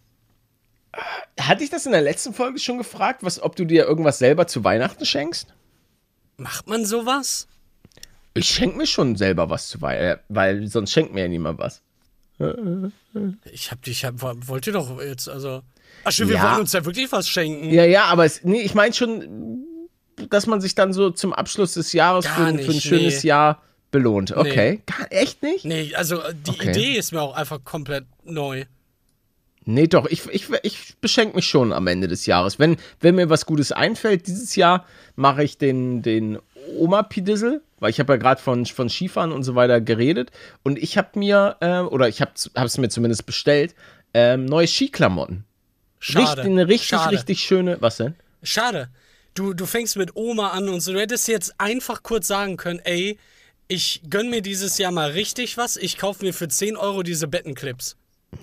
Hatte ich das in der letzten Folge schon gefragt, was, ob du dir irgendwas selber zu Weihnachten schenkst? Macht man sowas? Ich schenke mir schon selber was zu Weihnachten, weil sonst schenkt mir ja niemand was. Ich hab dich, hab, wollte doch jetzt, also. Ach schön, wir Ja. wollen uns ja wirklich was schenken. Ja, ja, aber es, nee, ich meine schon, dass man sich dann so zum Abschluss des Jahres für, ein- für ein nicht, schönes nee. Jahr belohnt. Okay. Gar, echt nicht? Nee, also die Okay. Idee ist mir auch einfach komplett neu. Nee, doch, ich, ich, ich beschenke mich schon am Ende des Jahres. Wenn, wenn mir was Gutes einfällt, dieses Jahr mache ich den, den Oma-Pidissel, weil ich habe ja gerade von, von Skifahren und so weiter geredet. Und ich habe mir, äh, oder ich habe es mir zumindest bestellt, ähm, neue Skiklamotten. Schade. Richtig, eine richtig, Schade. richtig schöne. Was denn? Schade. Du, du fängst mit Oma an und so. Du hättest jetzt einfach kurz sagen können, ey, ich gönn mir dieses Jahr mal richtig was. Ich kaufe mir für 10 Euro diese Bettenclips.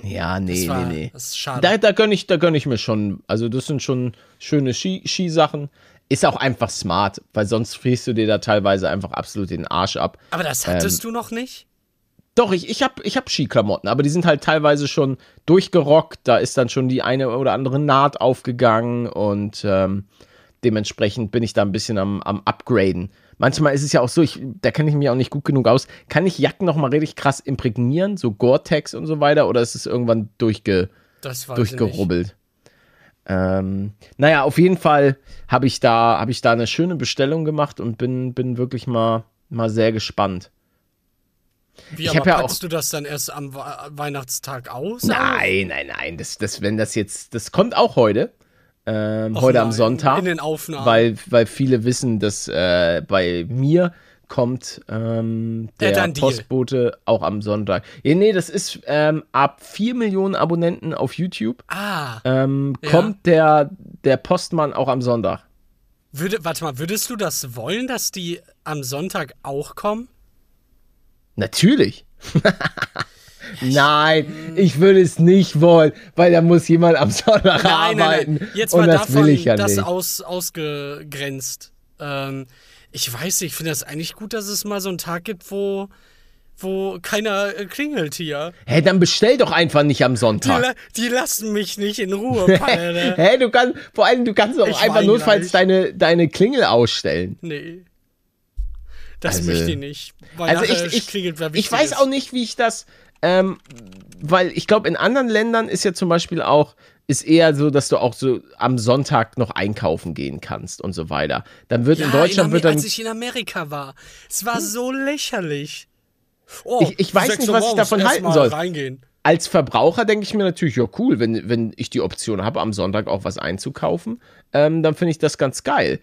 Ja, nee, Das war- nee, nee. das ist schade. Da, da gönne ich, da gönn ich mir schon. Also, das sind schon schöne Ski, Skisachen. Ist auch einfach smart, weil sonst frierst du dir da teilweise einfach absolut den Arsch ab. Aber das Ähm, hattest du noch nicht? Doch, ich, ich habe ich hab Skiklamotten, aber die sind halt teilweise schon durchgerockt. Da ist dann schon die eine oder andere Naht aufgegangen und ähm, dementsprechend bin ich da ein bisschen am, am Upgraden. Manchmal ist es ja auch so, ich, da kenne ich mich auch nicht gut genug aus. Kann ich Jacken nochmal richtig krass imprägnieren, so Gore-Tex und so weiter, oder ist es irgendwann durchge, durchgerubbelt? Ähm, naja, auf jeden Fall habe ich, da, hab ich da eine schöne Bestellung gemacht und bin, bin wirklich mal, mal sehr gespannt. Wie, Ich aber ja packst du das dann erst am We Weihnachtstag aus? Nein, nein, nein. Das, das, wenn das jetzt, das kommt auch heute. Ähm, heute am nein, Sonntag. in den Aufnahmen. Weil, weil viele wissen, dass äh, bei mir kommt ähm, Ja, der Deal. Postbote auch am Sonntag. Ja, nee, das ist ähm, ab 4 Millionen Abonnenten auf YouTube. Ah, Ähm, Ja. Kommt der, der Postmann auch am Sonntag. würde, warte mal, würdest du das wollen, dass die am Sonntag auch kommen? Natürlich. Nein, ich würde es nicht wollen, weil da muss jemand am Sonntag arbeiten. Jetzt und mal das davon will ich ja das nicht. Aus, ausgegrenzt. Ähm, ich weiß nicht, ich finde das eigentlich gut, dass es mal so einen Tag gibt, wo, wo keiner äh, klingelt hier. Hä, dann bestell doch einfach nicht am Die, Sonntag. la die lassen mich nicht in Ruhe. Hä, du kannst, vor allem, du kannst auch Ich einfach notfalls gleich. deine, deine Klingel ausstellen. Nee. Das Also- möchte ich nicht. Weil Also ich, ich, klingelt, ich weiß ist. auch nicht, wie ich das, ähm, weil ich glaube, in anderen Ländern ist ja zum Beispiel auch, ist eher so, dass du auch so am Sonntag noch einkaufen gehen kannst und so weiter. Dann wird Ja, in Deutschland Amer- wird dann, als ich in Amerika war, es war so lächerlich. Oh, Ich- ich weiß nicht, was ich davon halten soll. Reingehen. als Verbraucher denke ich mir natürlich, ja cool, wenn, wenn ich die Option habe, am Sonntag auch was einzukaufen, ähm, dann finde ich das ganz geil.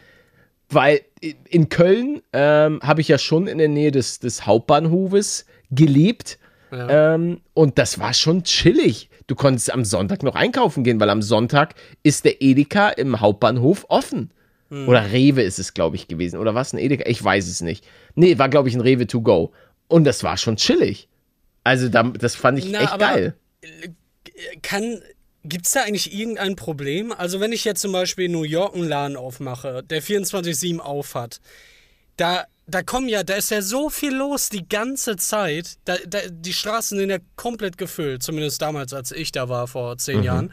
Weil in Köln ähm, habe ich ja schon in der Nähe des, des Hauptbahnhofes gelebt. Ja. Ähm, und das war schon chillig. Du konntest am Sonntag noch einkaufen gehen, weil am Sonntag ist der Edeka im Hauptbahnhof offen. Hm. Oder Rewe ist es, glaube ich, gewesen. Oder was? Ein Edeka? Ich weiß es nicht. Nee, war, glaube ich, ein Rewe to go. Und das war schon chillig. Also, da, das fand ich Na, echt geil. Kann, gibt's da eigentlich irgendein Problem? Also wenn ich jetzt zum Beispiel in New York einen Laden aufmache, der 24-7 auf hat, da, da kommen ja, da ist ja so viel los die ganze Zeit. Da, da, die Straßen sind ja komplett gefüllt, zumindest damals, als ich da war, vor zehn Jahren.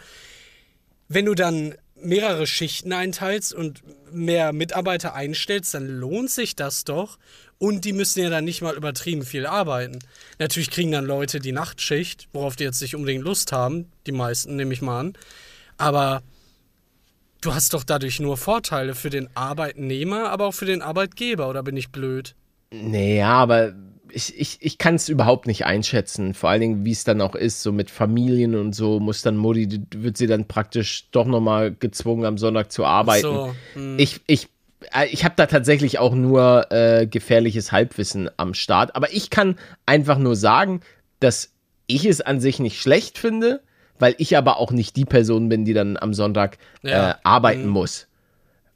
Wenn du dann mehrere Schichten einteilst und mehr Mitarbeiter einstellst, dann lohnt sich das doch. Und die müssen ja dann nicht mal übertrieben viel arbeiten. Natürlich kriegen dann Leute die Nachtschicht, worauf die jetzt nicht unbedingt Lust haben. Die meisten, nehme ich mal an. Aber du hast doch dadurch nur Vorteile für den Arbeitnehmer, aber auch für den Arbeitgeber, oder bin ich blöd? Naja, aber ich, ich, ich kann es überhaupt nicht einschätzen. Vor allen Dingen, wie es dann auch ist, so mit Familien und so, muss dann Mutti, wird sie dann praktisch doch nochmal gezwungen, am Sonntag zu arbeiten. So, hm. Ich, ich, äh, ich habe da tatsächlich auch nur äh, gefährliches Halbwissen am Start. Aber ich kann einfach nur sagen, dass ich es an sich nicht schlecht finde, weil ich aber auch nicht die Person bin, die dann am Sonntag Ja. äh, arbeiten muss.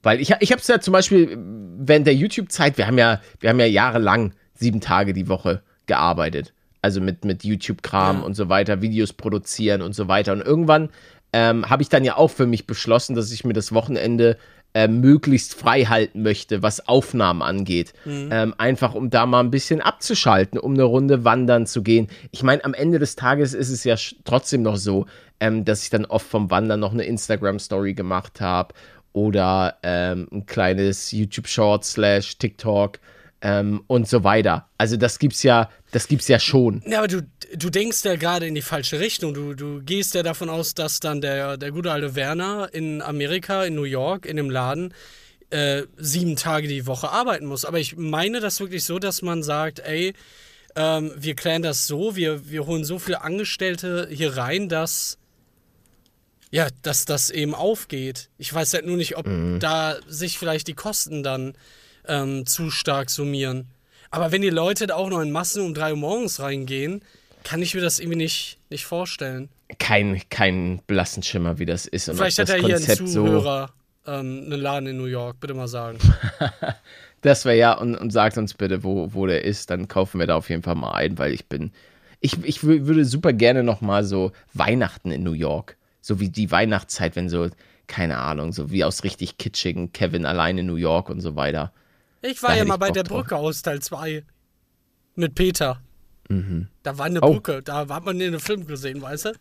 Weil ich, ich habe es ja zum Beispiel während der YouTube-Zeit, wir haben ja, wir haben ja jahrelang sieben Tage die Woche gearbeitet. Also mit, mit YouTube-Kram Ja. und so weiter, Videos produzieren und so weiter. Und irgendwann ähm, habe ich dann ja auch für mich beschlossen, dass ich mir das Wochenende äh, möglichst frei halten möchte, was Aufnahmen angeht. Ähm, einfach um da mal ein bisschen abzuschalten, um eine Runde wandern zu gehen. Ich meine, am Ende des Tages ist es ja trotzdem noch so, ähm, dass ich dann oft vom Wandern noch eine Instagram-Story gemacht habe oder ähm, ein kleines YouTube-Short slash TikTok ähm, und so weiter. Also das gibt's ja, das gibt's ja schon. Ja, aber du, du denkst ja gerade in die falsche Richtung. Du, du gehst ja davon aus, dass dann der, der gute alte Werner in Amerika, in New York, in dem Laden, äh, sieben Tage die Woche arbeiten muss. Aber ich meine das wirklich so, dass man sagt, ey, ähm, wir klären das so, wir, wir holen so viele Angestellte hier rein, dass ja, dass das eben aufgeht. Ich weiß halt nur nicht, ob da sich vielleicht die Kosten dann ähm, zu stark summieren. Aber wenn die Leute da auch noch in Massen um drei Uhr morgens reingehen, kann ich mir das irgendwie nicht, nicht vorstellen. Kein, kein blassen Schimmer, wie das ist. Und Vielleicht hat er hier einen Konzept so. Zuhörer, ähm, einen Laden in New York, bitte mal sagen. Das wäre ja, und, und sagt uns bitte, wo, wo der ist, dann kaufen wir da auf jeden Fall mal ein, weil ich bin. Ich, ich wü- würde super gerne noch mal so Weihnachten in New York. So wie die Weihnachtszeit, wenn so, keine Ahnung, so wie aus richtig kitschigen Kevin allein in New York und so weiter. Ich war ja mal bei der drauf. Brücke aus Teil 2. Mit Peter. Da war eine Oh. Brücke, da hat man einem Film gesehen, weißt du?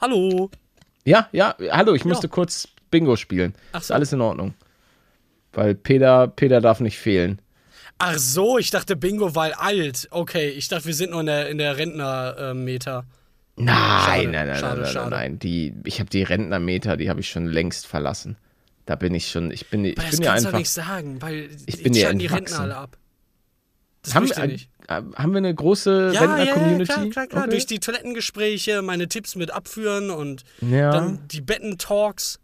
Hallo. Ja, ja, hallo, ich musste kurz Bingo spielen. Ach Ist so. alles in Ordnung. Weil Peter, Peter darf nicht fehlen. Ach so, ich dachte Bingo, weil alt. Okay, ich dachte, wir sind nur in der, in der Rentner-Meter. Nein, Schade, nein, nein, schade, nein, nein, schade. nein. Die, ich habe die Rentnermeter, die habe ich schon längst verlassen. Da bin ich schon, ich bin, ich Aber das bin ja kannst du einfach. doch nicht sagen, weil Ich bin schalten die. Rentner alle ab. Das haben, ich nicht. äh, haben wir eine große Ja, ja, ja, Rentner-Community? klar, klar, klar. Okay. Durch die Toilettengespräche, meine Tipps mit abführen und Ja. dann die Betten-Talks.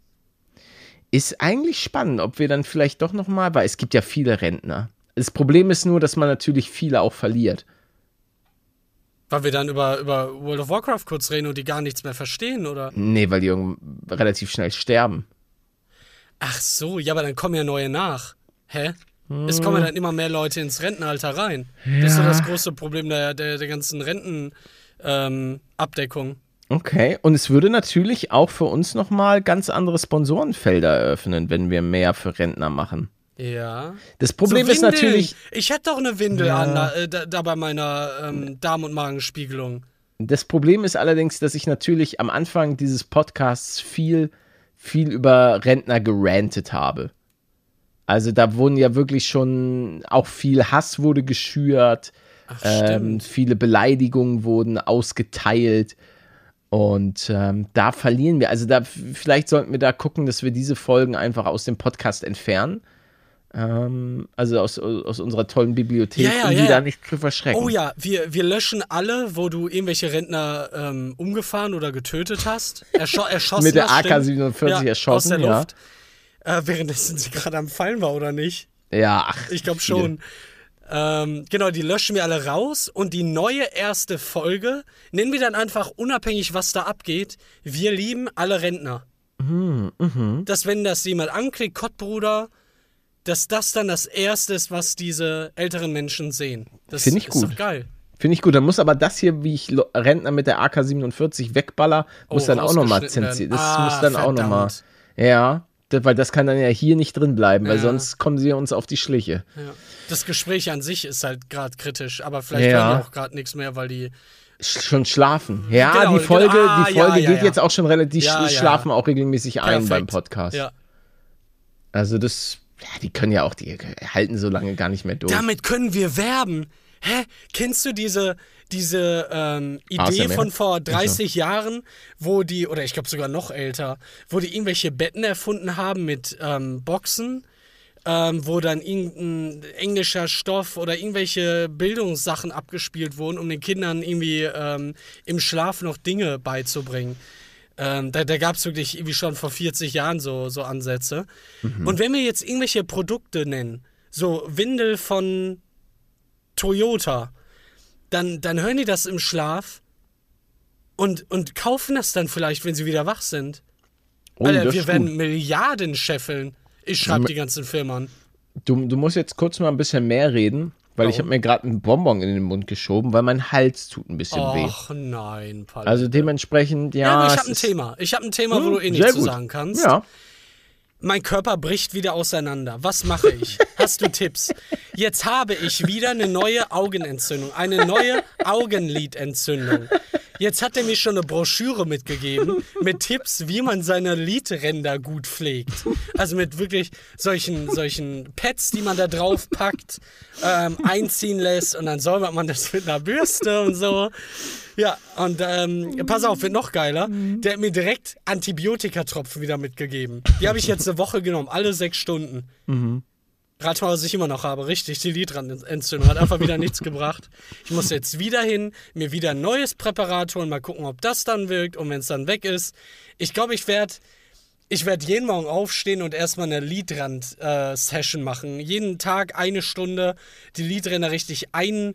Ist eigentlich spannend, ob wir dann vielleicht doch noch mal, weil es gibt ja viele Rentner. Das Problem ist nur, dass man natürlich viele auch verliert. Weil wir dann über, über World of Warcraft kurz reden und die gar nichts mehr verstehen, oder? Nee, weil die relativ schnell sterben. Ach so, ja, aber dann kommen ja neue nach. Hä? Es kommen ja dann immer mehr Leute ins Rentenalter rein. Das ist so das große Problem der, der, der ganzen Rentenabdeckung. Ähm. Okay, und es würde natürlich auch für uns noch mal ganz andere Sponsorenfelder eröffnen, wenn wir mehr für Rentner machen. ja. Das Problem So ist natürlich, Ich hätte doch eine Windel an, da, äh, da, da bei meiner ähm, Darm- und Magenspiegelung. Das Problem ist allerdings, dass ich natürlich am Anfang dieses Podcasts viel, viel über Rentner gerantet habe. Also da wurden ja wirklich schon auch viel Hass wurde geschürt, Ach, ähm, viele Beleidigungen wurden ausgeteilt und ähm, da verlieren wir. Also da vielleicht sollten wir da gucken, dass wir diese Folgen einfach aus dem Podcast entfernen. Ähm, also aus, aus unserer tollen Bibliothek, Ja, ja, um ja, die da nicht zu verschrecken. Oh ja, wir, wir löschen alle, wo du irgendwelche Rentner ähm, umgefahren oder getötet hast. Erscho erschossen Mit der hast, stimmt. AK-47 ja, erschossen, aus der ja. Luft. Äh, währenddessen sie gerade am Fallen war, oder nicht? Ja, ach, Ich glaube schon. Ähm, genau, die löschen wir alle raus und die neue erste Folge nennen wir dann einfach unabhängig, was da abgeht. Wir lieben alle Rentner. Mhm, Dass wenn das jemand anklickt, Kottbruder, dass das dann das Erste ist, was diese älteren Menschen sehen. Das Find ich ist gut. doch geil. Finde ich gut. Dann muss aber das hier, wie ich Rentner mit der AK-47 wegballer, muss Oh, dann auch nochmal zensiert. Das werden. muss Ah, dann auch nochmal. verdammt. Ja, weil das kann dann ja hier nicht drin bleiben, weil Ja. sonst kommen sie uns auf die Schliche. Ja. Das Gespräch an sich ist halt gerade kritisch, aber vielleicht Ja. hören die auch gerade nichts mehr, weil die. Sch schon schlafen. Ja, Genau, die Folge, genau. Ah, die Folge ja, geht jetzt auch schon relativ, die schlafen auch regelmäßig ein Perfekt. beim Podcast. Ja. Also das, ja, die können ja auch, die halten so lange gar nicht mehr durch. Damit können wir werben. Hä? Kennst du diese, diese ähm, Idee ASMR? von vor 30 Jahren, wo die, oder ich glaube sogar noch älter, wo die irgendwelche Betten erfunden haben mit ähm, Boxen, ähm, wo dann irgendein englischer Stoff oder irgendwelche Bildungssachen abgespielt wurden, um den Kindern irgendwie ähm, im Schlaf noch Dinge beizubringen. Ähm, da da gab es wirklich irgendwie schon vor 40 Jahren so, so Ansätze. Und wenn wir jetzt irgendwelche Produkte nennen, so Windel von Toyota, dann, dann hören die das im Schlaf und, und kaufen das dann vielleicht, wenn sie wieder wach sind. oh, Alter, wir werden. Milliarden scheffeln. Ich schreibe die ganzen Firmen an. Du, du musst jetzt kurz mal ein bisschen mehr reden, weil ich Warum? habe mir gerade einen Bonbon in den Mund geschoben, weil mein Hals tut ein bisschen weh. Och nein, Palle. Also dementsprechend, ja. ja, aber ich habe ein Thema. Ich habe ein Thema, wo Hm, du eh nichts zu gut. sagen kannst. Ja. Mein Körper bricht wieder auseinander. Was mache ich? Hast du Tipps? Jetzt habe ich wieder eine neue Augenentzündung, eine neue Augenlidentzündung. Jetzt hat er mir schon eine Broschüre mitgegeben mit Tipps, wie man seine Lidränder gut pflegt. Also mit wirklich solchen, solchen Pads, die man da drauf packt, ähm, einziehen lässt und dann säubert man das mit einer Bürste und so. Ja, und ähm, pass auf, wird noch geiler. Der hat mir direkt Antibiotikatropfen wieder mitgegeben. Die habe ich jetzt eine Woche genommen, alle sechs Stunden. Rat mal, was ich immer noch habe. Richtig, die Lidrandentzündung hat einfach wieder nichts gebracht. Ich muss jetzt wieder hin, mir wieder ein neues Präparat holen, mal gucken, ob das dann wirkt und wenn es dann weg ist. Ich glaube, ich werde ich werd jeden Morgen aufstehen und erstmal eine Lidrand-Session machen. Jeden Tag eine Stunde die Lidränder richtig ein,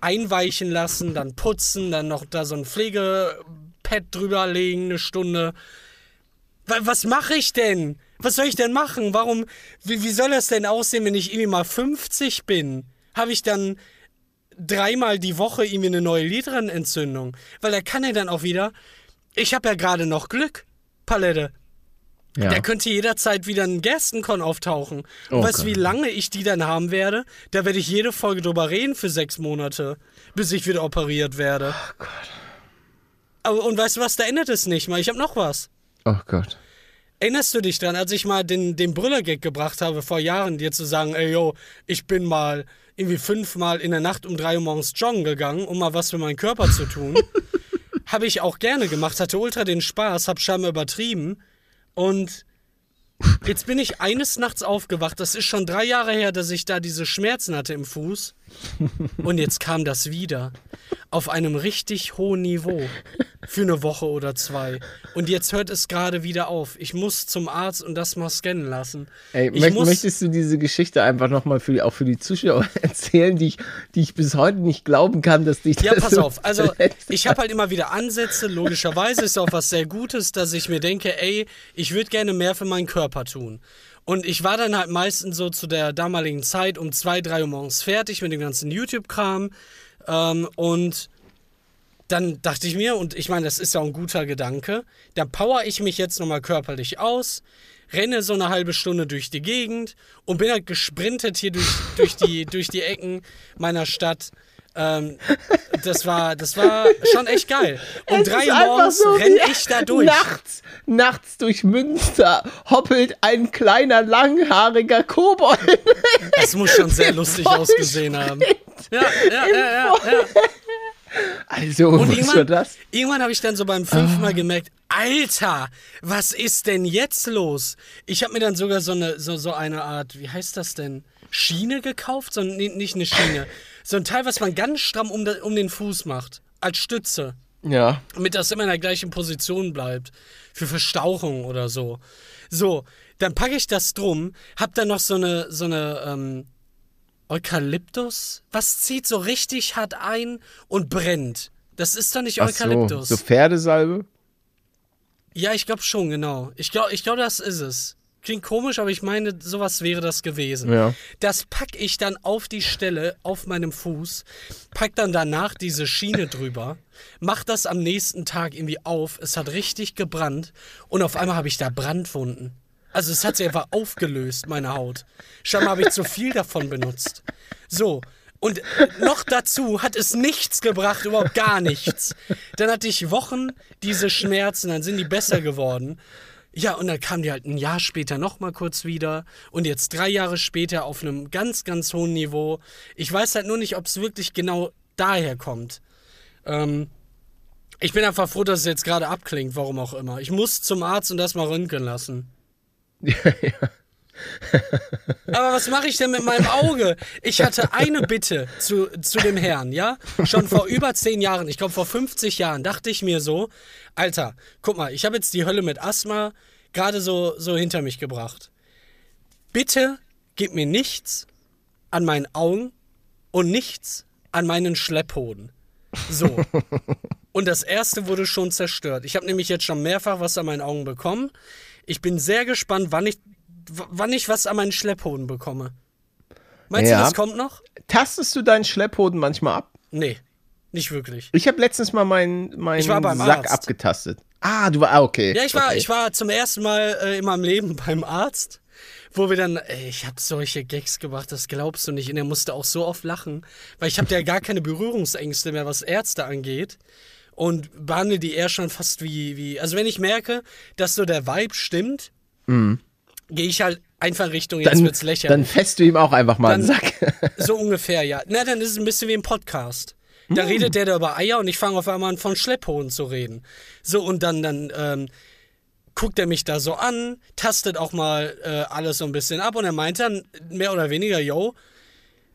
einweichen lassen, dann putzen, dann noch da so ein Pflegepad drüber legen, eine Stunde. Wa- Was mache ich denn? Was soll ich denn machen? Warum, wie, wie soll das denn aussehen, wenn ich irgendwie mal 50 bin? Habe ich dann dreimal die Woche irgendwie eine neue Lidrandentzündung? Weil da kann er dann auch wieder. Ich habe ja gerade noch Glück, Palette. Ja. Da könnte jederzeit wieder ein Gerstenkon auftauchen. Und Oh weißt du, wie lange ich die dann haben werde? Da werde ich jede Folge drüber reden für sechs Monate, bis ich wieder operiert werde. Oh Gott. Aber, und weißt du was, da ändert es nicht mal. Ich habe noch was. oh Gott. Erinnerst du dich dran, als ich mal den, den Brüllergag gebracht habe vor Jahren, dir zu sagen, ey yo, ich bin mal irgendwie fünfmal in der Nacht um drei Uhr morgens joggen gegangen, um mal was für meinen Körper zu tun. habe ich auch gerne gemacht, hatte ultra den Spaß, hab scheinbar übertrieben. Und jetzt bin ich eines Nachts aufgewacht. Das ist schon drei Jahre her, dass ich da diese Schmerzen hatte im Fuß. Und jetzt kam das wieder. Auf einem richtig hohen Niveau. Für eine Woche oder zwei. Und jetzt hört es gerade wieder auf. Ich muss zum Arzt und das mal scannen lassen. Ey, ich möcht, möchtest du diese Geschichte einfach nochmal für, auch für die Zuschauer erzählen, die ich, die ich bis heute nicht glauben kann, dass dich Ja, das pass so auf. Also, ich habe halt immer wieder Ansätze. Logischerweise ist auch was sehr Gutes, dass ich mir denke, ey, ich würde gerne mehr für meinen Körper tun. Und ich war dann halt meistens so zu der damaligen Zeit um zwei, drei Uhr morgens fertig mit dem ganzen YouTube-Kram. Ähm, und dann dachte ich mir, und ich meine, das ist ja ein guter Gedanke, dann power ich mich jetzt nochmal körperlich aus, renne so eine halbe Stunde durch die Gegend und bin halt gesprintet hier durch, durch, die, durch die Ecken meiner Stadt. Ähm, das war, das war schon echt geil. Um Es drei Uhr morgens so renne ich da durch. Nachts, nachts durch Münster hoppelt ein kleiner, langhaariger Kobold. Das muss schon sehr lustig ausgesehen haben. Ja, ja, ja, ja, ja. Also, Und was war irgendwann, das? irgendwann habe ich dann so beim fünften Mal gemerkt, Alter, was ist denn jetzt los? Ich habe mir dann sogar so eine, so, so eine Art, wie heißt das denn? Schiene gekauft? So, nee, nicht eine Schiene. So ein Teil, was man ganz stramm um, de, um den Fuß macht. Als Stütze. Ja. Damit das immer in der gleichen Position bleibt. Für Verstauchung oder so. So, dann packe ich das drum, hab dann noch so eine, so eine, ähm, Eukalyptus? Was zieht so richtig hart ein und brennt? Das ist doch nicht Ach so, Eukalyptus. so Pferdesalbe? Ja, ich glaube schon, genau. Ich glaube, ich glaub, das ist es. Klingt komisch, aber ich meine, sowas wäre das gewesen. Ja. Das pack ich dann auf die Stelle auf meinem Fuß, pack dann danach diese Schiene drüber, mach das am nächsten Tag irgendwie auf. Es hat richtig gebrannt und auf einmal habe ich da Brandwunden. Also es hat sich einfach aufgelöst, meine Haut. Scheinbar habe ich zu viel davon benutzt. So. Und noch dazu hat es nichts gebracht, überhaupt gar nichts. Dann hatte ich Wochen diese Schmerzen, dann sind die besser geworden. Ja, und dann kam die halt ein Jahr später nochmal kurz wieder und jetzt drei Jahre später auf einem ganz, ganz hohen Niveau. Ich weiß halt nur nicht, ob es wirklich genau daher kommt. Ähm, ich bin einfach froh, dass es jetzt gerade abklingt, warum auch immer. Ich muss zum Arzt und das mal röntgen lassen. Aber was mache ich denn mit meinem Auge? Ich hatte eine Bitte zu, zu dem Herrn, ja? Schon vor über zehn Jahren, ich glaube vor 50 Jahren, dachte ich mir so, Alter, guck mal, ich habe jetzt die Hölle mit Asthma gerade so, so hinter mich gebracht. Bitte gib mir nichts an meinen Augen und nichts an meinen Schlepphoden. So. Und das erste wurde schon zerstört. Ich habe nämlich jetzt schon mehrfach was an meinen Augen bekommen. Ich bin sehr gespannt, wann ich, wann ich was an meinen Schlepphoden bekomme. Meinst Ja. du, das kommt noch? Tastest du deinen Schlepphoden manchmal ab? Nee, nicht wirklich. Ich habe letztens mal meinen meinen Sack Arzt. abgetastet. Ah, du war ah, okay. Ja, ich war, okay. ich war zum ersten Mal äh, in meinem Leben beim Arzt, wo wir dann, ey, ich habe solche Gags gemacht, das glaubst du nicht. Und er musste auch so oft lachen, weil ich habe ja gar keine Berührungsängste mehr, was Ärzte angeht. Und behandle die eher schon fast wie, wie, also wenn ich merke, dass so der Vibe stimmt, gehe ich halt einfach Richtung, jetzt dann, wird's lächerlich. dann fässt du ihm auch einfach mal einen Dann- Sack. So ungefähr, ja. Na, dann ist es ein bisschen wie ein Podcast. Da Hm. redet der da über Eier und ich fange auf einmal an, von Schlepphoden zu reden. So, und dann, dann ähm, guckt er mich da so an, tastet auch mal äh, alles so ein bisschen ab und er meint dann mehr oder weniger, yo,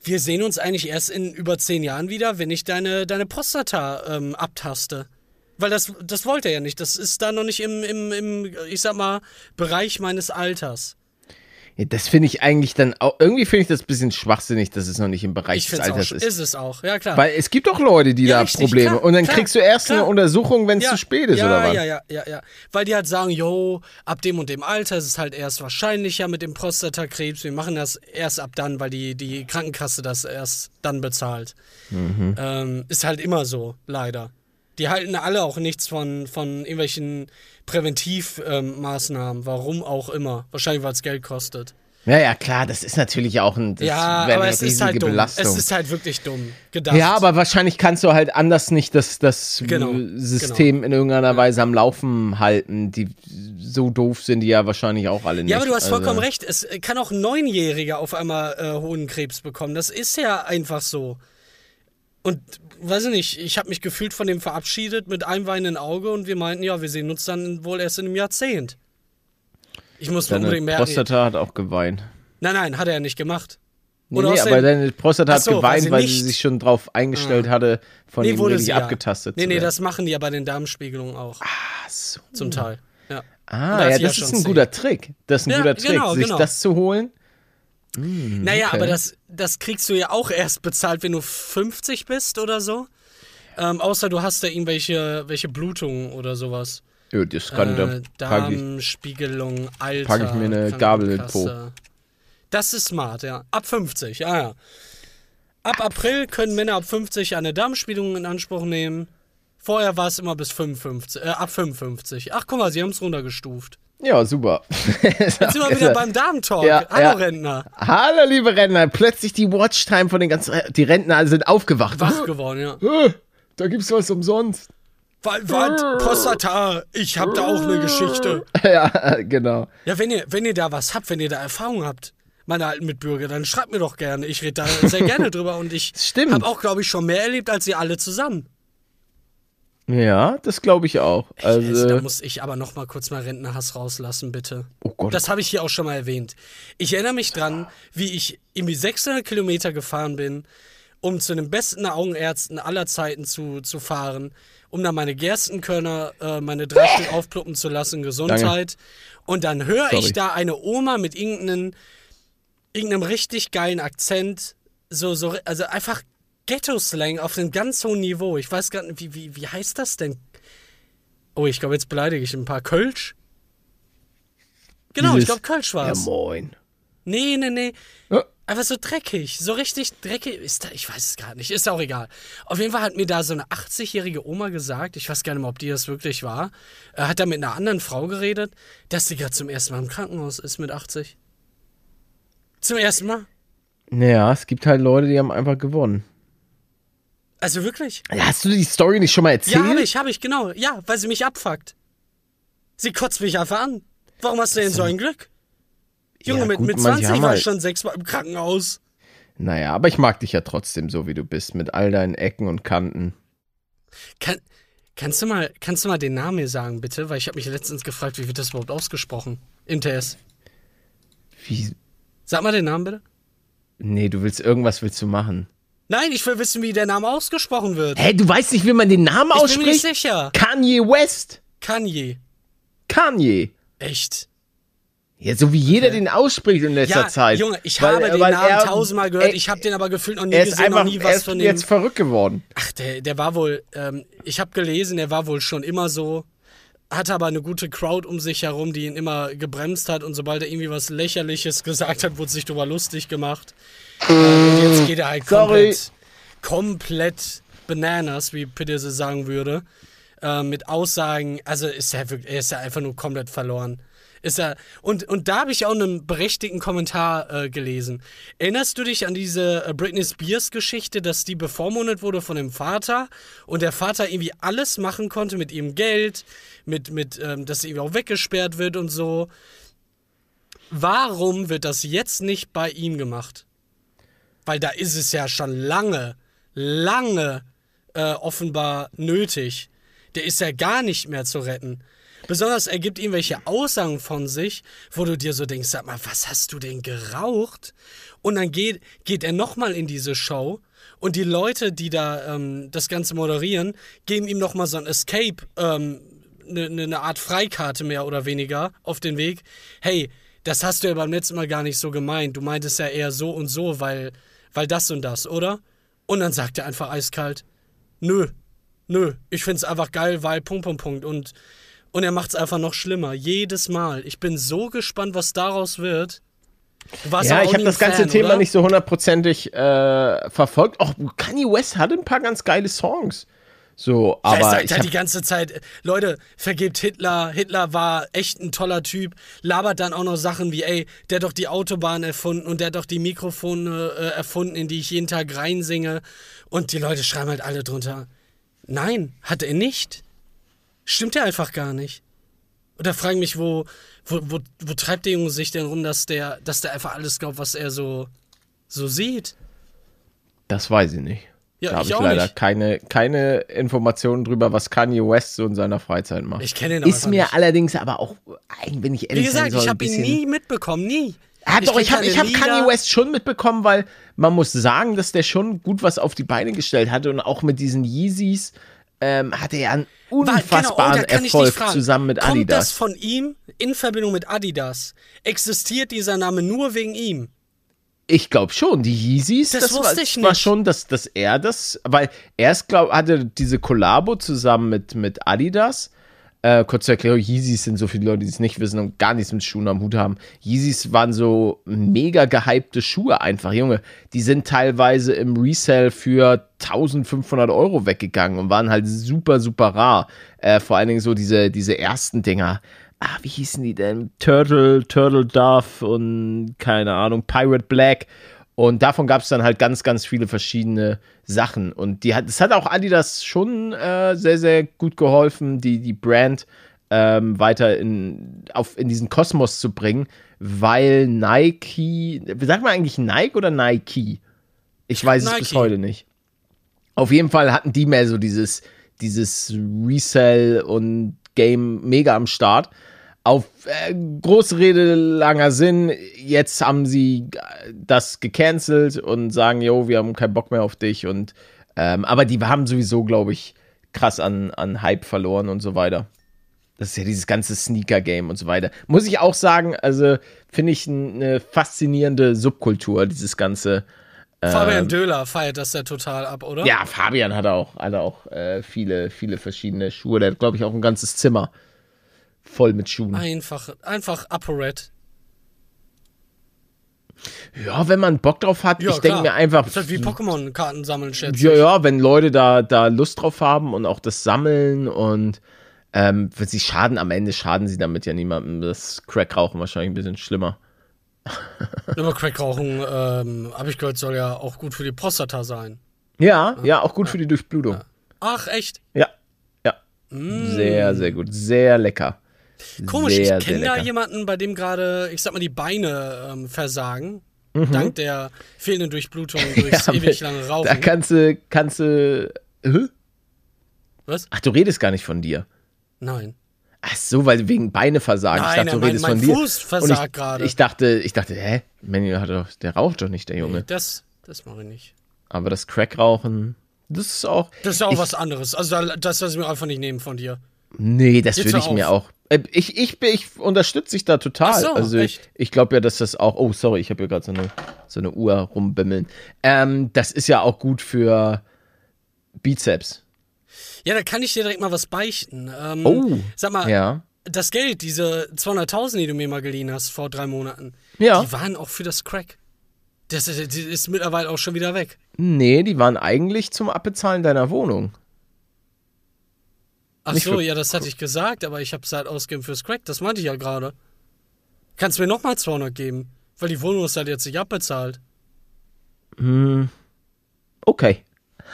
wir sehen uns eigentlich erst in über zehn Jahren wieder, wenn ich deine, deine Prostata ähm, abtaste. Weil das, das wollte er ja nicht. Das ist da noch nicht im, im, im, ich sag mal, Bereich meines Alters. Ja, das finde ich eigentlich dann auch, irgendwie finde ich das ein bisschen schwachsinnig, dass es noch nicht im Bereich Ich des es auch, Alters ist. ist. es auch, ja klar. Weil es gibt doch Leute, die Ja, da richtig, Probleme. klar, und dann klar, kriegst du erst eine klar. Untersuchung, wenn es zu spät ist, ja, oder was? Ja, ja, ja, ja. Weil die halt sagen, yo, ab dem und dem Alter ist es halt erst wahrscheinlicher mit dem Prostatakrebs. Wir machen das erst ab dann, weil die, die Krankenkasse das erst dann bezahlt. Mhm. Ähm, ist halt immer so, leider. Die halten alle auch nichts von, von irgendwelchen Präventivmaßnahmen, ähm, warum auch immer. Wahrscheinlich, weil es Geld kostet. Ja, ja, klar, das ist natürlich auch ein, das ja, wäre aber eine es riesige ist halt dumm. Belastung. Es ist halt wirklich dumm gedacht. ja, aber wahrscheinlich kannst du halt anders nicht das, das Genau, äh, System in irgendeiner Weise am Laufen halten. Die so doof sind die ja wahrscheinlich auch alle nicht. Ja, aber du hast vollkommen Also- recht. Es kann auch ein Neunjähriger auf einmal äh, Hodenkrebs bekommen. Das ist ja einfach so. Und weiß ich nicht, ich habe mich gefühlt von dem verabschiedet mit einem weinenden Auge und wir meinten, ja, wir sehen uns dann wohl erst in einem Jahrzehnt. Ich muss Deine unbedingt merken. Prostata hat auch geweint. Nein, nein, hat er ja nicht gemacht. Nee, nee, aber deine Prostata Ach hat so, weil geweint, sie weil sie Ah. sich schon drauf eingestellt hatte, von nee, ihm wurde sie ja. abgetastet Nee, nee, das machen die ja bei den Darmspiegelungen auch. Ach so. Zum Teil. Ja. Ah, ja, das ist ein zehn. guter Trick. Das ist ein Ja, guter Trick, genau, sich genau. das zu holen. Naja, okay. aber das, das kriegst du ja auch erst bezahlt, wenn du 50 bist oder so. Ähm, außer du hast da irgendwelche welche Blutungen oder sowas. Ja, das kann äh, da. Darmspiegelung, Alter. pack ich mir eine Gabel in Po. Das ist smart, ja. Ab 50, ja, ja. Ab April können Männer ab 50 eine Darmspiegelung in Anspruch nehmen. Vorher war es immer bis 55, äh, ab 55. Ach, guck mal, sie haben es runtergestuft. Ja, super. Jetzt sind wir wieder beim Darmtalk. Ja, Hallo, ja. Rentner. Hallo, liebe Rentner. Plötzlich die Watchtime von den ganzen. Die Rentner sind aufgewacht. Wach geworden, ja. Da gibt's was umsonst. Was? was? Prostata, ich hab da auch eine Geschichte. ja, genau. Ja, wenn ihr, wenn ihr da was habt, wenn ihr da Erfahrung habt, meine alten Mitbürger, dann schreibt mir doch gerne. Ich rede da sehr gerne drüber und ich habe auch, glaube ich, schon mehr erlebt als ihr alle zusammen. Ja, das glaube ich auch. Also, da muss ich aber noch mal kurz mal Rentnerhass rauslassen, bitte. Oh Gott. Das habe ich hier auch schon mal erwähnt. Ich erinnere mich dran, wie ich irgendwie 600 Kilometer gefahren bin, um zu den besten Augenärzten aller Zeiten zu, zu fahren, um da meine Gerstenkörner, äh, meine Stück aufpluppen zu lassen, Gesundheit. Und dann höre ich da eine Oma mit irgendeinem, irgendeinem richtig geilen Akzent, so, so, also einfach Ghetto-Slang auf einem ganz hohen Niveau. Ich weiß gar nicht, wie, wie, wie heißt das denn? Oh, ich glaube, jetzt beleidige ich ein paar. Kölsch? Genau, ich dieses- glaube, Kölsch war Ja, es. moin. nee, nee, nee. Ja. Einfach so dreckig. So richtig dreckig. Ist da, ich weiß es gar nicht. Ist auch egal. Auf jeden Fall hat mir da so eine 80-jährige Oma gesagt, ich weiß gar nicht mehr, ob die das wirklich war, äh, hat da mit einer anderen Frau geredet, dass sie gerade zum ersten Mal im Krankenhaus ist mit 80. Zum ersten Mal? Naja, es gibt halt Leute, die haben einfach gewonnen. Also wirklich? Hast du die Story nicht schon mal erzählt? Ja, habe ich, habe ich, genau. Ja, weil sie mich abfuckt. Sie kotzt mich einfach an. Warum hast du denn so ein Glück? Junge, Ja, mit, gut, mit manche 20 haben war halt- ich schon sechsmal im Krankenhaus. Naja, aber ich mag dich ja trotzdem so, wie du bist, mit all deinen Ecken und Kanten. Kann, kannst, du mal, kannst du mal den Namen mir sagen, bitte? Weil ich habe mich letztens gefragt, wie wird das überhaupt ausgesprochen? Im TS. Wie? Sag mal den Namen bitte. Nee, du willst irgendwas willst du machen. Nein, ich will wissen, wie der Name ausgesprochen wird. Hä, du weißt nicht, wie man den Namen ich bin mir nicht ausspricht? sicher. Kanye West. Kanye. Kanye. Echt? Ja, so wie jeder den ausspricht in letzter Ja, Zeit. Junge, ich Weil- habe den Namen er- tausendmal gehört. er- ich habe den aber gefühlt noch nie Er ist gesehen, einfach noch nie er was ist von dem. jetzt verrückt geworden. Ach, der, der war wohl, ähm, ich habe gelesen, der war wohl schon immer so. hatte aber eine gute Crowd um sich herum, die ihn immer gebremst hat und sobald er irgendwie was Lächerliches gesagt hat, wurde sich darüber lustig gemacht. Und jetzt geht er halt Sorry. komplett, komplett bananas, wie Pidese sagen würde, äh, mit Aussagen. Also ist er wirklich, er ist ja einfach nur komplett verloren. Ist er, und, und da habe ich auch einen berechtigten Kommentar äh, gelesen. Erinnerst du dich an diese äh, Britney Spears Geschichte, dass die bevormundet wurde von dem Vater und der Vater irgendwie alles machen konnte mit ihrem Geld, mit, mit ähm, dass sie irgendwie auch weggesperrt wird und so. Warum wird das jetzt nicht bei ihm gemacht? Weil da ist es ja schon lange, lange äh, offenbar nötig. Der ist ja gar nicht mehr zu retten. Besonders er gibt irgendwelche Aussagen von sich, wo du dir so denkst, sag mal, was hast du denn geraucht? Und dann geht, geht er nochmal in diese Show und die Leute, die da ähm, das Ganze moderieren, geben ihm nochmal so ein Escape, ähm, eine ne, ne Art Freikarte mehr oder weniger auf den Weg. Hey, das hast du ja beim letzten Mal gar nicht so gemeint. Du meintest ja eher so und so, weil, weil das und das, oder? Und dann sagt er einfach eiskalt, nö, nö, ich find's einfach geil, weil Punkt, Punkt, Punkt. Und, und er macht's einfach noch schlimmer. Jedes Mal. Ich bin so gespannt, was daraus wird. Ja, ich habe das ganze Fan, Thema oder? nicht so hundertprozentig äh, verfolgt. Auch Kanye West hatte ein paar ganz geile Songs. So, aber er sagt ich halt die ganze Zeit, Leute, vergebt Hitler, Hitler war echt ein toller Typ, labert dann auch noch Sachen wie, ey, der hat doch die Autobahn erfunden und der hat doch die Mikrofone äh, erfunden, in die ich jeden Tag reinsinge. Und die Leute schreiben halt alle drunter, nein, hat er nicht. Stimmt er einfach gar nicht. Oder fragen mich, wo, wo, wo, wo treibt der Junge sich denn rum, dass der, dass der einfach alles glaubt, was er so, so sieht? das weiß ich nicht. Ja, da habe ich ich leider nicht. keine, keine Informationen drüber, was Kanye West so in seiner Freizeit macht. Ich kenn ihn auch Ist mir nicht. allerdings aber auch, wenn ich ehrlich Wie gesagt, soll, ich habe ihn nie mitbekommen, nie. Doch, kenn ich habe ich hab. Kanye West schon mitbekommen, weil man muss sagen, dass der schon gut was auf die Beine gestellt hatte und auch mit diesen Yeezys ähm, hatte er einen genau, oh, unfassbaren ich dich Erfolg fragen. zusammen mit Kommt Adidas. das von ihm in Verbindung mit Adidas? Existiert dieser Name nur wegen ihm? Ich glaube schon, die Yeezys, Das das, war, wusste ich war nicht. schon, dass, dass er das, weil er es glaub, hatte diese Kollabo zusammen mit, mit Adidas. Äh, kurz zur Erklärung, Yeezys sind so viele Leute, die es nicht wissen und gar nichts mit Schuhen am Hut haben. Yeezys waren so mega gehypte Schuhe einfach, Junge. Die sind teilweise im Resell für 1500 Euro weggegangen und waren halt super, super rar. Äh, vor allen Dingen so diese, diese ersten Dinger. Ah, wie hießen die denn? Turtle, Turtle Dove und keine Ahnung, Pirate Black. Und davon gab es dann halt ganz, ganz viele verschiedene Sachen. Und die hat, das hat auch Adidas schon äh, sehr, sehr gut geholfen, die, die Brand ähm, weiter in, auf, in diesen Kosmos zu bringen, weil Nike, sagt man eigentlich Nike oder Nike? Ich weiß es bis Nike. heute nicht. Auf jeden Fall hatten die mehr so dieses, dieses Resell und Game mega am Start. Auf äh, große Rede, langer Sinn, jetzt haben sie äh, das gecancelt und sagen, jo, wir haben keinen Bock mehr auf dich. Und ähm, aber die haben sowieso, glaube ich, krass an, an Hype verloren und so weiter. Das ist ja dieses ganze Sneaker-Game und so weiter. Muss ich auch sagen, also finde ich eine faszinierende Subkultur, dieses ganze. Fabian Döhler feiert das ja total ab, oder? Ähm, Ja, Fabian hat auch, hat auch äh, viele, viele verschiedene Schuhe. Der hat, glaube ich, auch ein ganzes Zimmer voll mit Schuhen. Einfach, einfach ApoRed. Ja, wenn man Bock drauf hat, Ja, ich denke mir einfach. Das ist halt wie Pokémon-Karten sammeln, schätze Ja, ich. ja, wenn Leute da, da Lust drauf haben und auch das sammeln und ähm, wenn sie schaden, am Ende schaden sie damit ja niemandem. Das Crack-Rauchen wahrscheinlich ein bisschen schlimmer. Aber Crackrauchen, ähm, habe ich gehört, soll ja auch gut für die Prostata sein. Ja, ja, auch gut für die Durchblutung. Ach, echt? Ja, ja. Sehr, sehr gut. Sehr lecker. Komisch, sehr, ich kenne da jemanden, bei dem gerade, ich sag mal, die Beine ähm, versagen. Dank der fehlenden Durchblutung durchs Mhm. Ja, ewig lange Rauchen. Da kannst du, kannst du. Hä? Was? Ach, du redest gar nicht von dir. Nein. Ach so, weil wegen Beine versagen. Nein, ich dachte, du mein- redest mein von dir. Fuß versagt ich, gerade. Ich dachte, ich dachte, hä? Manny hat doch, der raucht doch nicht, der Junge. Das, das mache ich nicht. Aber das Crack-Rauchen, das ist auch. Das ist auch ich, was anderes. Also da- das lasse ich mir einfach nicht nehmen von dir. Nee, das würde ich mir auf. auch. Äh, Ich, ich, ich unterstütze dich da total. So, also ich, echt? ich glaube ja, dass das auch. Oh, sorry, ich habe hier gerade so eine, so eine Uhr rumbimmeln. Ähm, das ist ja auch gut für Bizeps. Ja, da kann ich dir direkt mal was beichten. Ähm, Oh. Sag mal, Ja. das Geld, diese 200.000, die du mir mal geliehen hast vor drei Monaten, Ja. die waren auch für das Crack. Das, das das ist mittlerweile auch schon wieder weg. Nee, die waren eigentlich zum Abbezahlen deiner Wohnung. Ach Nicht so, ja, das hatte ich gesagt, aber ich habe es halt ausgegeben fürs Crack. Das meinte ich ja gerade. Kannst mir nochmal 200 geben, weil die Wohnung ist halt jetzt nicht abbezahlt. Okay.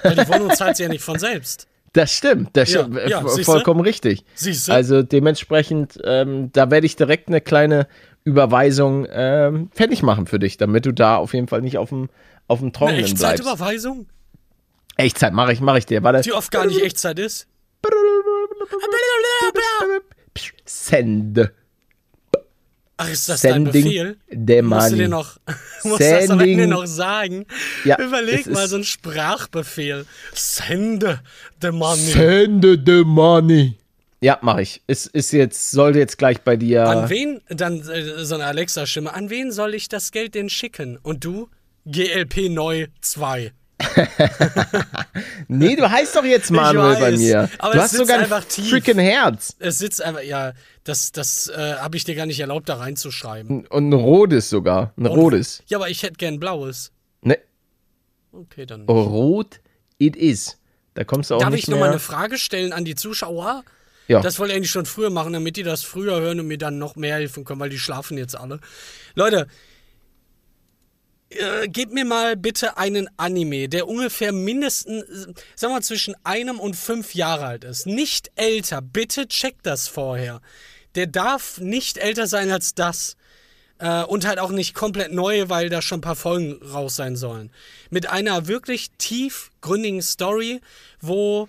Weil die Wohnung zahlt sie ja nicht von selbst. Das stimmt, das Ja, stimmt. ja, äh, siehste? vollkommen richtig. Siehste? Also dementsprechend, ähm, da werde ich direkt eine kleine Überweisung ähm, fertig machen für dich, damit du da auf jeden Fall nicht auf dem auf dem Eine Trockenen bleibst. Echtzeitüberweisung, Echtzeit, mache ich, mache ich dir. Warte. die oft gar nicht Echtzeit ist. Send. Ach, ist das dein Sending Befehl? the Musst du money. dir noch, musst das am Ende noch sagen? Ja, Überleg mal so einen Sprachbefehl. Sende the money. Send the money. Ja, mache ich. Es ist jetzt, sollte jetzt gleich bei dir. An wen, dann äh, so eine Alexa-Stimme, an wen soll ich das Geld denn schicken? Und du? GLP neu 2. Nee, du heißt doch jetzt Manuel bei weiß, mir. aber du es hast sogar ein einfach tief. freaking Herz. Es sitzt einfach, ja, das, das äh, habe ich dir gar nicht erlaubt, da reinzuschreiben. Und ein rotes sogar. Ein rotes. Ja, aber ich hätte gern blaues. Ne, Okay, dann. rot it is. Da kommst du auch Darf nicht ich nochmal eine Frage stellen an die Zuschauer? ja. Das wollte ich eigentlich schon früher machen, damit die das früher hören und mir dann noch mehr helfen können, weil die schlafen jetzt alle. Leute, äh, gebt mir mal bitte einen Anime, der ungefähr mindestens, sagen wir zwischen einem und fünf Jahre alt ist. Nicht älter. Bitte checkt das vorher. Der darf nicht älter sein als das. Äh, und halt auch nicht komplett neu, weil da schon ein paar Folgen raus sein sollen. Mit einer wirklich tiefgründigen Story, wo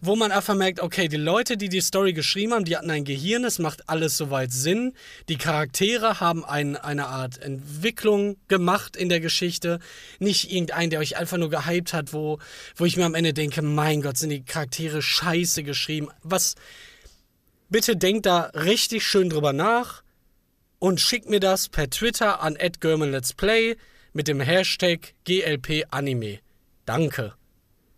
wo man einfach merkt, okay, die Leute, die die Story geschrieben haben, die hatten ein Gehirn, es macht alles soweit Sinn. Die Charaktere haben ein, eine Art Entwicklung gemacht in der Geschichte. Nicht irgendein, der euch einfach nur gehypt hat, wo, wo ich mir am Ende denke, mein Gott, sind die Charaktere scheiße geschrieben. Was, bitte denkt da richtig schön drüber nach und schickt mir das per Twitter an Let's Play mit dem Hashtag GLPAnime. Danke.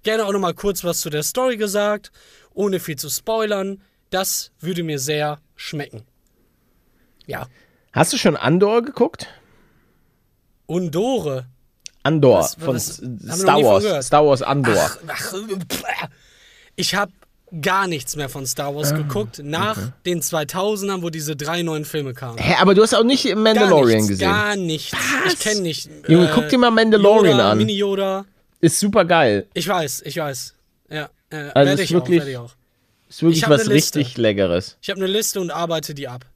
Gerne auch nochmal kurz was zu der Story gesagt, ohne viel zu spoilern. Das würde mir sehr schmecken. Ja. Hast du schon Andor geguckt? Undore. Andor Was- von was- Star von Wars. Star Wars Andor. Ach, ach, pff. ich habe gar nichts mehr von Star Wars geguckt, nach den 2000ern, wo diese drei neuen Filme kamen. Hä, aber du hast auch nicht Gar Mandalorian nichts, gesehen. Gar nichts. Ich kenne nicht. äh, Junge, guck dir mal Mandalorian Yoda, an. Mini Yoda. Ist super geil. Ich weiß, ich weiß. Ja, äh, Also werde ist ich wirklich- auch, werde ich auch. Ist wirklich Ich was richtig Leckeres. Ich habe eine Liste und arbeite die ab.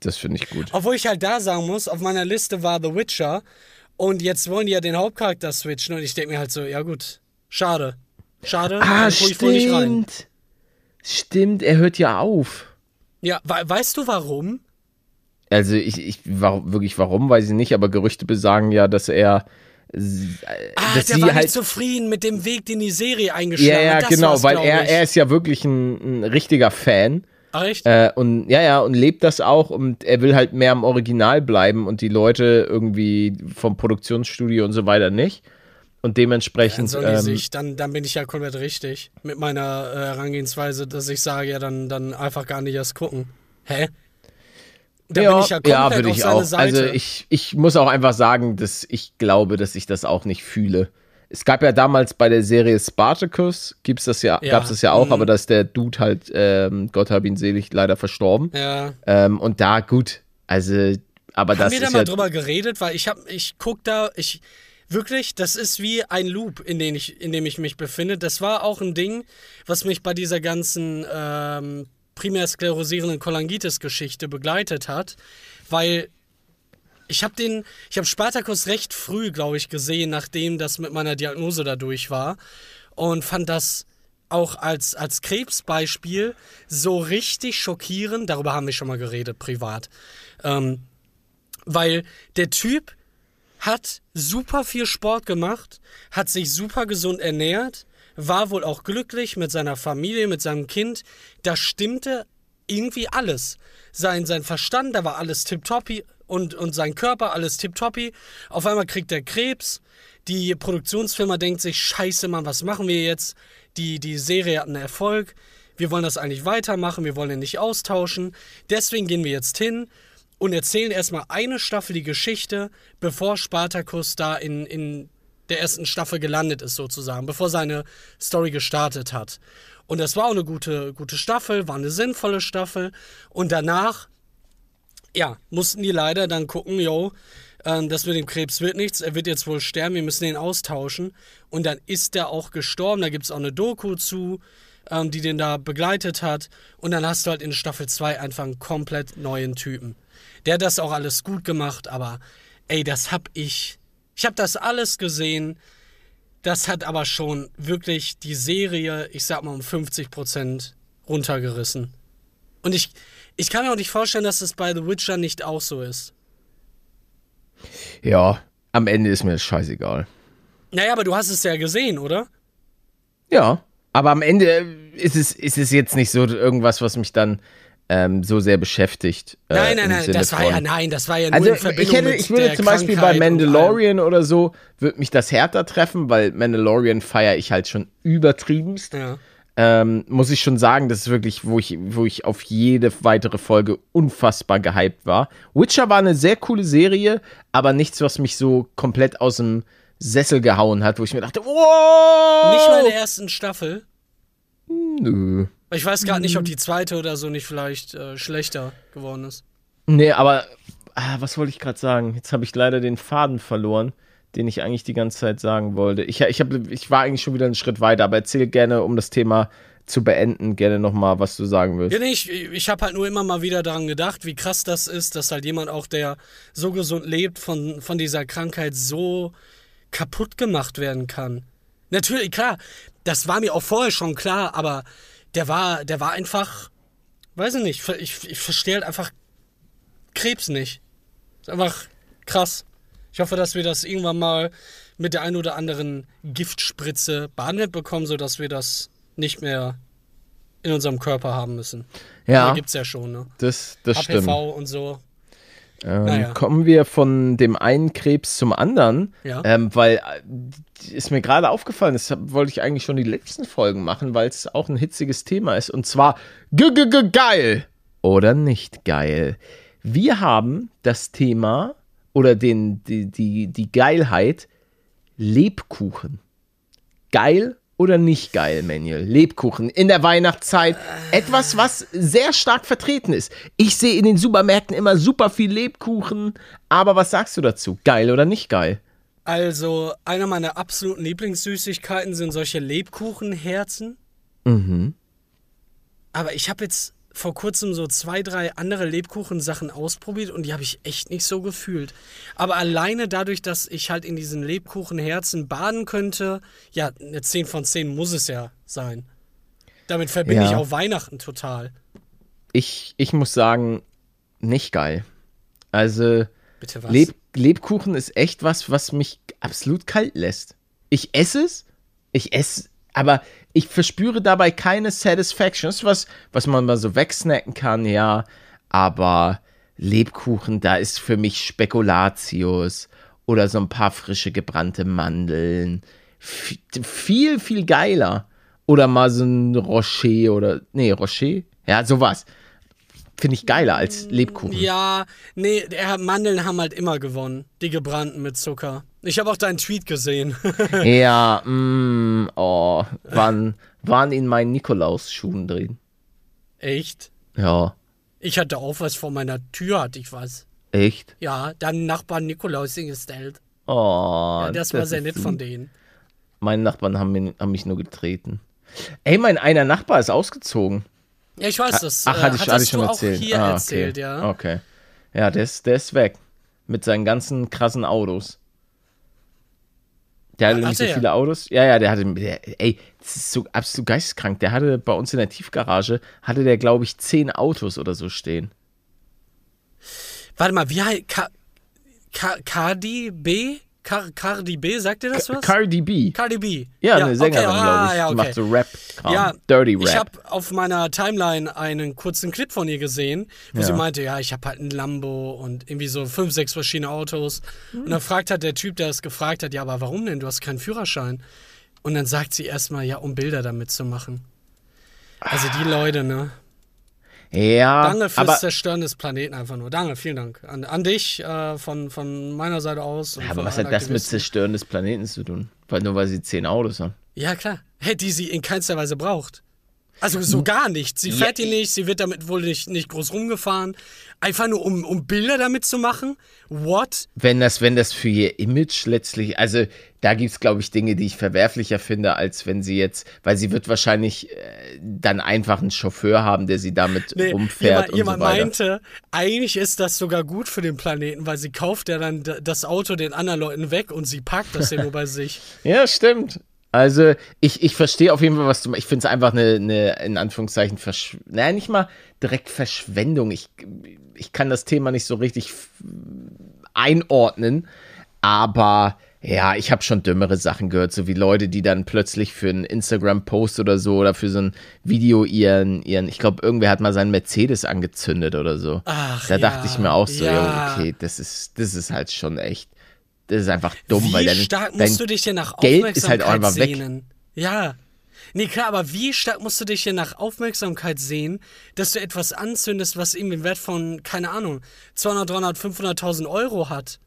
Das finde ich gut. Obwohl ich halt da sagen muss, auf meiner Liste war The Witcher und jetzt wollen die ja den Hauptcharakter switchen und ich denke mir halt so, ja gut, schade. Schade, Ah, stimmt. Stimmt, er hört ja auf. Ja, we weißt du warum? Also ich, ich war, wirklich warum, weiß ich nicht, aber Gerüchte besagen ja, dass er dass der sie war halt nicht zufrieden mit dem Weg, den die Serie eingeschlagen ja, ja, hat. Das genau, weil er, ich. er ist ja wirklich ein, ein richtiger Fan Ach, echt? äh, und ja, ja, und lebt das auch und er will halt mehr im Original bleiben und die Leute irgendwie vom Produktionsstudio und so weiter nicht. Und Dann dementsprechend, sollen die ähm, dann, dann bin ich ja komplett richtig mit meiner äh, Herangehensweise, dass ich sage, ja, dann, dann einfach gar nicht erst gucken. Hä? Da ja, bin ich ja komplett würde auf ich auch. Seite. Also ich, ich muss auch einfach sagen, dass ich glaube, dass ich das auch nicht fühle. Es gab ja damals bei der Serie Spartacus, gibt's das ja, Ja, gab's das ja auch, mhm. aber da ist der Dude halt, ähm, Gott hab ihn selig, leider verstorben. ja. Ähm, und da, gut, also, aber Haben das wir da ist mal ja, drüber geredet, weil ich hab, ich guck da, ich wirklich, das ist wie ein Loop, in dem ich, in dem ich mich befinde. Das war auch ein Ding, was mich bei dieser ganzen ähm, primär sklerosierenden Cholangitis-Geschichte begleitet hat, weil ich habe den, ich habe Spartacus recht früh, glaube ich, gesehen, nachdem das mit meiner Diagnose da durch war und fand das auch als, als Krebsbeispiel so richtig schockierend. Darüber haben wir schon mal geredet, privat. Ähm, weil der Typ hat super viel Sport gemacht, hat sich super gesund ernährt, war wohl auch glücklich mit seiner Familie, mit seinem Kind. Da stimmte irgendwie alles. Sein, sein Verstand, da war alles tipptoppi und, und sein Körper, alles tipptoppi. Auf einmal kriegt er Krebs. Die Produktionsfirma denkt sich, scheiße Mann, was machen wir jetzt? die, die Serie hat einen Erfolg, wir wollen das eigentlich weitermachen, wir wollen ihn nicht austauschen. Deswegen gehen wir jetzt hin und erzählen erstmal eine Staffel die Geschichte, bevor Spartacus da in, in der ersten Staffel gelandet ist, sozusagen, bevor seine Story gestartet hat. Und das war auch eine gute, gute Staffel, war eine sinnvolle Staffel. Und danach, ja, mussten die leider dann gucken, yo, ähm, das mit dem Krebs wird nichts, er wird jetzt wohl sterben, wir müssen den austauschen. Und dann ist er auch gestorben, da gibt es auch eine Doku zu, ähm, die den da begleitet hat. Und dann hast du halt in Staffel 2 einfach einen komplett neuen Typen. Der hat das auch alles gut gemacht, aber ey, das hab ich. Ich hab das alles gesehen. Das hat aber schon wirklich die Serie, ich sag mal, um 50% runtergerissen. Und ich, ich kann mir auch nicht vorstellen, dass es bei The Witcher nicht auch so ist. Ja, am Ende ist mir das scheißegal. Naja, aber du hast es ja gesehen, oder? Ja, aber am Ende ist es, ist es jetzt nicht so irgendwas, was mich dann ähm, so sehr beschäftigt. Äh, Nein, nein, nein, Sinne das war von- ja, nein, das war ja nur Also in Verbindung ich, hätte, ich würde zum Beispiel bei Krankheit. Mandalorian oder so, würde mich das härter treffen, weil Mandalorian feiere ich halt schon übertriebenst. Ja. Ähm, muss ich schon sagen, das ist wirklich, wo ich, wo ich auf jede weitere Folge unfassbar gehypt war. Witcher war eine sehr coole Serie, aber nichts, was mich so komplett aus dem Sessel gehauen hat, wo ich mir dachte, wow! Nicht mal in der ersten Staffel. Nö. Ich weiß gar nicht, ob die zweite oder so nicht vielleicht äh, schlechter geworden ist. Nee, aber ah, was wollte ich gerade sagen? Jetzt habe ich leider den Faden verloren, den ich eigentlich die ganze Zeit sagen wollte. Ich, ich, hab, ich war eigentlich schon wieder einen Schritt weiter, aber erzähl gerne, um das Thema zu beenden, gerne nochmal, was du sagen willst. Ja, nee, ich, ich habe halt nur immer mal wieder daran gedacht, wie krass das ist, dass halt jemand auch, der so gesund lebt, von, von dieser Krankheit so kaputt gemacht werden kann. Natürlich, klar, das war mir auch vorher schon klar, aber der war, der war einfach, weiß ich nicht, ich, ich verstehe halt einfach Krebs nicht. Ist einfach krass. Ich hoffe, dass wir das irgendwann mal mit der einen oder anderen Giftspritze behandelt bekommen, sodass wir das nicht mehr in unserem Körper haben müssen. Ja, Da gibt's ja schon, ne? das, das HPV stimmt. und so. Ähm, Naja. Kommen wir von dem einen Krebs zum anderen, Ja. ähm, weil äh, ist mir gerade aufgefallen, das wollte ich eigentlich schon die letzten Folgen machen, weil es auch ein hitziges Thema ist und zwar g -g -g geil oder nicht geil. Wir haben das Thema oder den, die, die, die Geilheit Lebkuchen. Geil oder nicht geil, Manuel? Lebkuchen in der Weihnachtszeit. Etwas, was sehr stark vertreten ist. Ich sehe in den Supermärkten immer super viel Lebkuchen. Aber was sagst du dazu? Geil oder nicht geil? Also, einer meiner absoluten Lieblingssüßigkeiten sind solche Lebkuchenherzen. Mhm. Aber ich habe jetzt vor kurzem so zwei, drei andere Lebkuchensachen ausprobiert und die habe ich echt nicht so gefühlt. Aber alleine dadurch, dass ich halt in diesen Lebkuchenherzen baden könnte, ja, eine 10 von 10 muss es ja sein. Damit verbinde Ja. ich auch Weihnachten total. Ich, ich muss sagen, nicht geil. Also? Leb Lebkuchen ist echt was, was mich absolut kalt lässt. Ich esse es, ich esse, aber ich verspüre dabei keine Satisfaction. Das ist was, was man mal so wegsnacken kann, ja. Aber Lebkuchen, da ist für mich Spekulatius oder so ein paar frische gebrannte Mandeln. F viel, viel geiler. Oder mal so ein Rocher oder, nee, Rocher? Ja, sowas. Finde ich geiler als Lebkuchen. Ja, nee, Mandeln haben halt immer gewonnen. Die gebrannten mit Zucker. Ich habe auch deinen Tweet gesehen. Ja, mm, oh, waren, waren in meinen Nikolausschuhen drin. echt? Ja, Ich hatte auch was vor meiner Tür, hatte ich was. echt? Ja, dann Nachbarn Nikolaus hingestellt. Oh, Ja, das war sehr nett von denen. Meine Nachbarn haben, mich- haben mich nur getreten. Ey, mein einer Nachbar ist ausgezogen. Ja, ich weiß das. Ach, äh, hatte ich, hatte ich schon du erzählt. auch hier ah, erzählt, okay. ja. Okay. Ja, der ist, der ist weg. Mit seinen ganzen krassen Autos. Der hatte Ah, nämlich so viele Autos. Ja, ja, der hatte, der, ey, das ist so absolut geisteskrank. Der hatte bei uns in der Tiefgarage, hatte der, glaube ich, zehn Autos oder so stehen. Warte mal, wie heißt. Ka Ka Cardi B? Car Cardi B, sagt ihr das was? Cardi B. Cardi B. Ja, eine Sängerin, okay, glaube ah, ich. Ja, okay. macht so Rap. Ja, Dirty Rap. ich habe auf meiner Timeline einen kurzen Clip von ihr gesehen, wo Ja. sie meinte, ja, ich habe halt ein Lambo und irgendwie so fünf, sechs verschiedene Autos. Hm. Und dann fragt hat der Typ, der es gefragt hat, ja, aber warum denn? Du hast keinen Führerschein. Und dann sagt sie erstmal, ja, um Bilder damit zu machen. Also die Leute, ne? Ja, Danke fürs aber, Zerstören des Planeten einfach nur. Danke, vielen Dank. An, an dich äh, von, von meiner Seite aus. ja, aber was hat das mit. Zerstören des Planeten zu tun? Weil nur weil sie zehn Autos haben. Ja, klar. Hey, die sie in keinster Weise braucht. Also so gar nicht. Sie fährt die nicht, sie wird damit wohl nicht, nicht groß rumgefahren. Einfach nur, um, um Bilder damit zu machen? What? Wenn das, wenn das für ihr Image letztlich, also da gibt es, glaube ich, Dinge, die ich verwerflicher finde, als wenn sie jetzt, weil sie wird wahrscheinlich äh, dann einfach einen Chauffeur haben, der sie damit Nee, rumfährt jemand, jemand und so weiter. meinte, eigentlich ist das sogar gut für den Planeten, weil sie kauft ja dann das Auto den anderen Leuten weg und sie parkt das ja nur bei sich. Ja, stimmt. Also, ich, ich verstehe auf jeden Fall, was du meinst. Ich finde es einfach eine, eine, in Anführungszeichen, Versch naja, nicht mal direkt Verschwendung. Ich, ich kann das Thema nicht so richtig einordnen, aber ja, ich habe schon dümmere Sachen gehört, so wie Leute, die dann plötzlich für einen Instagram-Post oder so oder für so ein Video ihren, ihren ich glaube, irgendwer hat mal seinen Mercedes angezündet oder so. Ach, da dachte ja, ich mir auch so, ja, okay, das ist, das ist halt schon echt. Das ist einfach dumm, wie weil dein, stark dein musst du dich denn nach Geld Aufmerksamkeit ist halt auch einfach weg. sehnen? Ja. Nee, klar, aber wie stark musst du dich denn nach Aufmerksamkeit sehen, dass du etwas anzündest, was eben den Wert von, keine Ahnung, 200, 300, 500.000 Euro hat?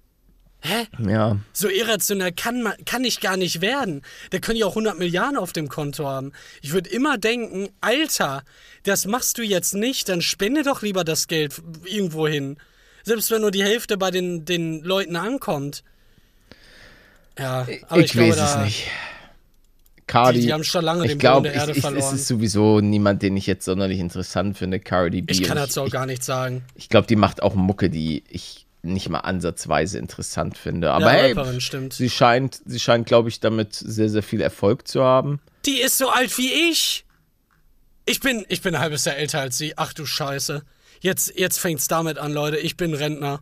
Hä? Ja, So irrational kann, man, kann ich gar nicht werden. Der können ja auch 100 Milliarden auf dem Konto haben. Ich würde immer denken, Alter, das machst du jetzt nicht, dann spende doch lieber das Geld irgendwo hin. Selbst wenn nur die Hälfte bei den, den Leuten ankommt. Ja, aber ich, ich, glaube, weiß es nicht. Cardi, Die- die haben schon lange ich den glaub, Boden der Erde ich, verloren. Es ist sowieso niemand, den ich jetzt sonderlich interessant finde, Cardi B. ich kann dazu auch ich, gar nichts sagen. ich glaube, die macht auch Mucke, die ich nicht mal ansatzweise interessant finde. Aber ja, hey, Rapperin, stimmt. sie scheint, sie scheint, glaube ich, damit sehr, sehr viel Erfolg zu haben. Die ist so alt wie ich. Ich bin, ich bin ein halbes Jahr älter als sie. Ach du Scheiße. Jetzt, jetzt fängt's damit an, Leute. Ich bin Rentner.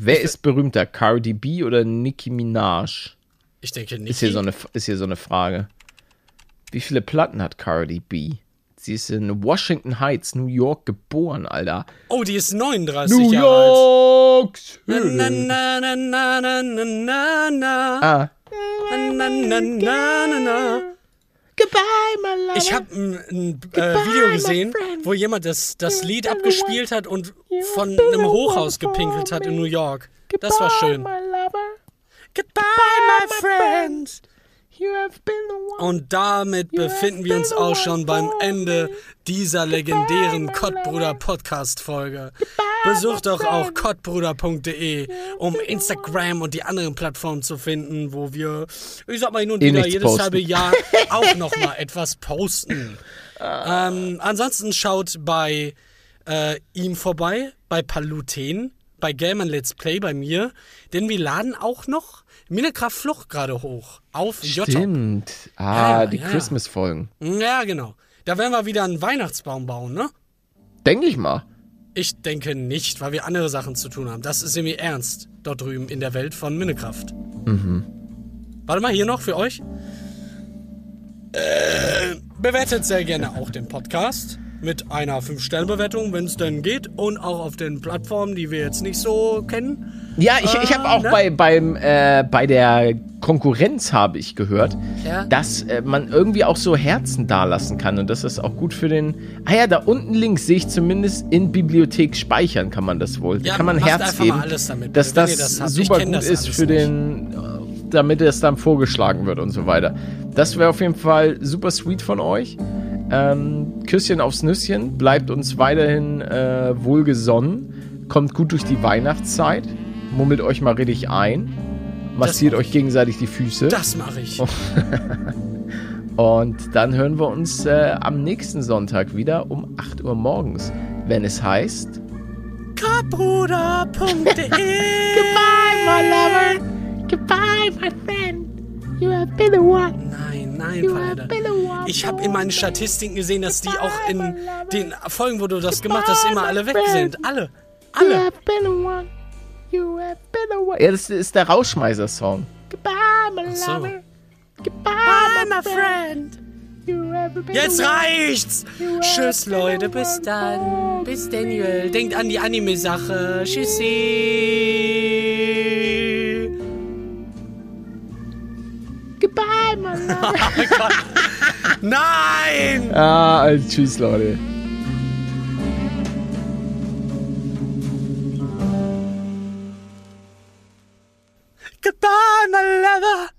Wer ist berühmter, Cardi B oder Nicki Minaj? Ich denke nicht. Ist hier, so eine, ist hier so eine Frage. Wie viele Platten hat Cardi B? Sie ist in Washington Heights, New York geboren, Alter. Oh, die ist 39 New Jahre alt. York! Na, na, na, na, na, na, na, na. Ah. Na, na, na, na, na. Goodbye, my love. Ich habe ein, äh, Video gesehen, wo jemand das, das Lied abgespielt hat und von einem Hochhaus gepinkelt hat in New York. Das war schön. Goodbye, my friend. Und damit befinden wir uns auch schon beim Ende dieser legendären Kottbruder Podcast Folge. Besucht doch auch kottbruder.de, um Instagram und die anderen Plattformen zu finden, wo wir, ich sag mal hin und Eh wieder jedes posten. halbe Jahr auch noch mal etwas posten. Ähm, ansonsten schaut bei äh, ihm vorbei, bei Paluten, bei Gamer Let's Play bei mir, denn wir laden auch noch Minecraft Flucht gerade hoch auf YouTube. Stimmt. Ah, Ja, die ja. Christmas-Folgen. Ja, genau. Da werden wir wieder einen Weihnachtsbaum bauen, ne? Denke ich mal. Ich denke nicht, weil wir andere Sachen zu tun haben. Das ist irgendwie ernst dort drüben in der Welt von Minecraft. Mhm. Warte mal, hier noch für euch. Äh, bewertet sehr gerne auch den Podcast mit einer 5-Sterne-Bewertung, wenn es denn geht. Und auch auf den Plattformen, die wir jetzt nicht so kennen. Ja, ich, ich habe auch ne? bei, beim, äh, bei der Konkurrenz habe ich gehört, Ja. dass äh, man irgendwie auch so Herzen dalassen kann und das ist auch gut für den. Ah ja, da unten links sehe ich zumindest in Bibliothek speichern kann man das wohl. Da Ja, kann man Herz geben, alles damit, dass wenn das, das super gut das ist für nicht. den, äh, damit es dann vorgeschlagen wird und so weiter. Das wäre auf jeden Fall super sweet von euch. Ähm, Küsschen aufs Nüsschen, bleibt uns weiterhin äh, wohlgesonnen, kommt gut durch die Weihnachtszeit, mummelt euch mal richtig ein, massiert euch gegenseitig die Füße. Das mache ich. und dann hören wir uns äh, am nächsten Sonntag wieder um 8 Uhr morgens, wenn es heißt Kottbruder.de my lover, goodbye my friend, you have been the one. Nein, nein, Freunde. Ich habe in meinen Statistiken gesehen, dass die auch in den Folgen, wo du das gemacht hast, immer alle weg sind. Alle. Alle. Ja, das ist der Rauschmeißer-Song. Ach so. Bye, my friend. Jetzt reicht's. Tschüss, Leute. Bis dann. Bis Daniel. Denkt an die Anime-Sache. Tschüssi. Goodbye, my love. Oh Nein! Ah, also tschüss, Leute. Goodbye, my lover.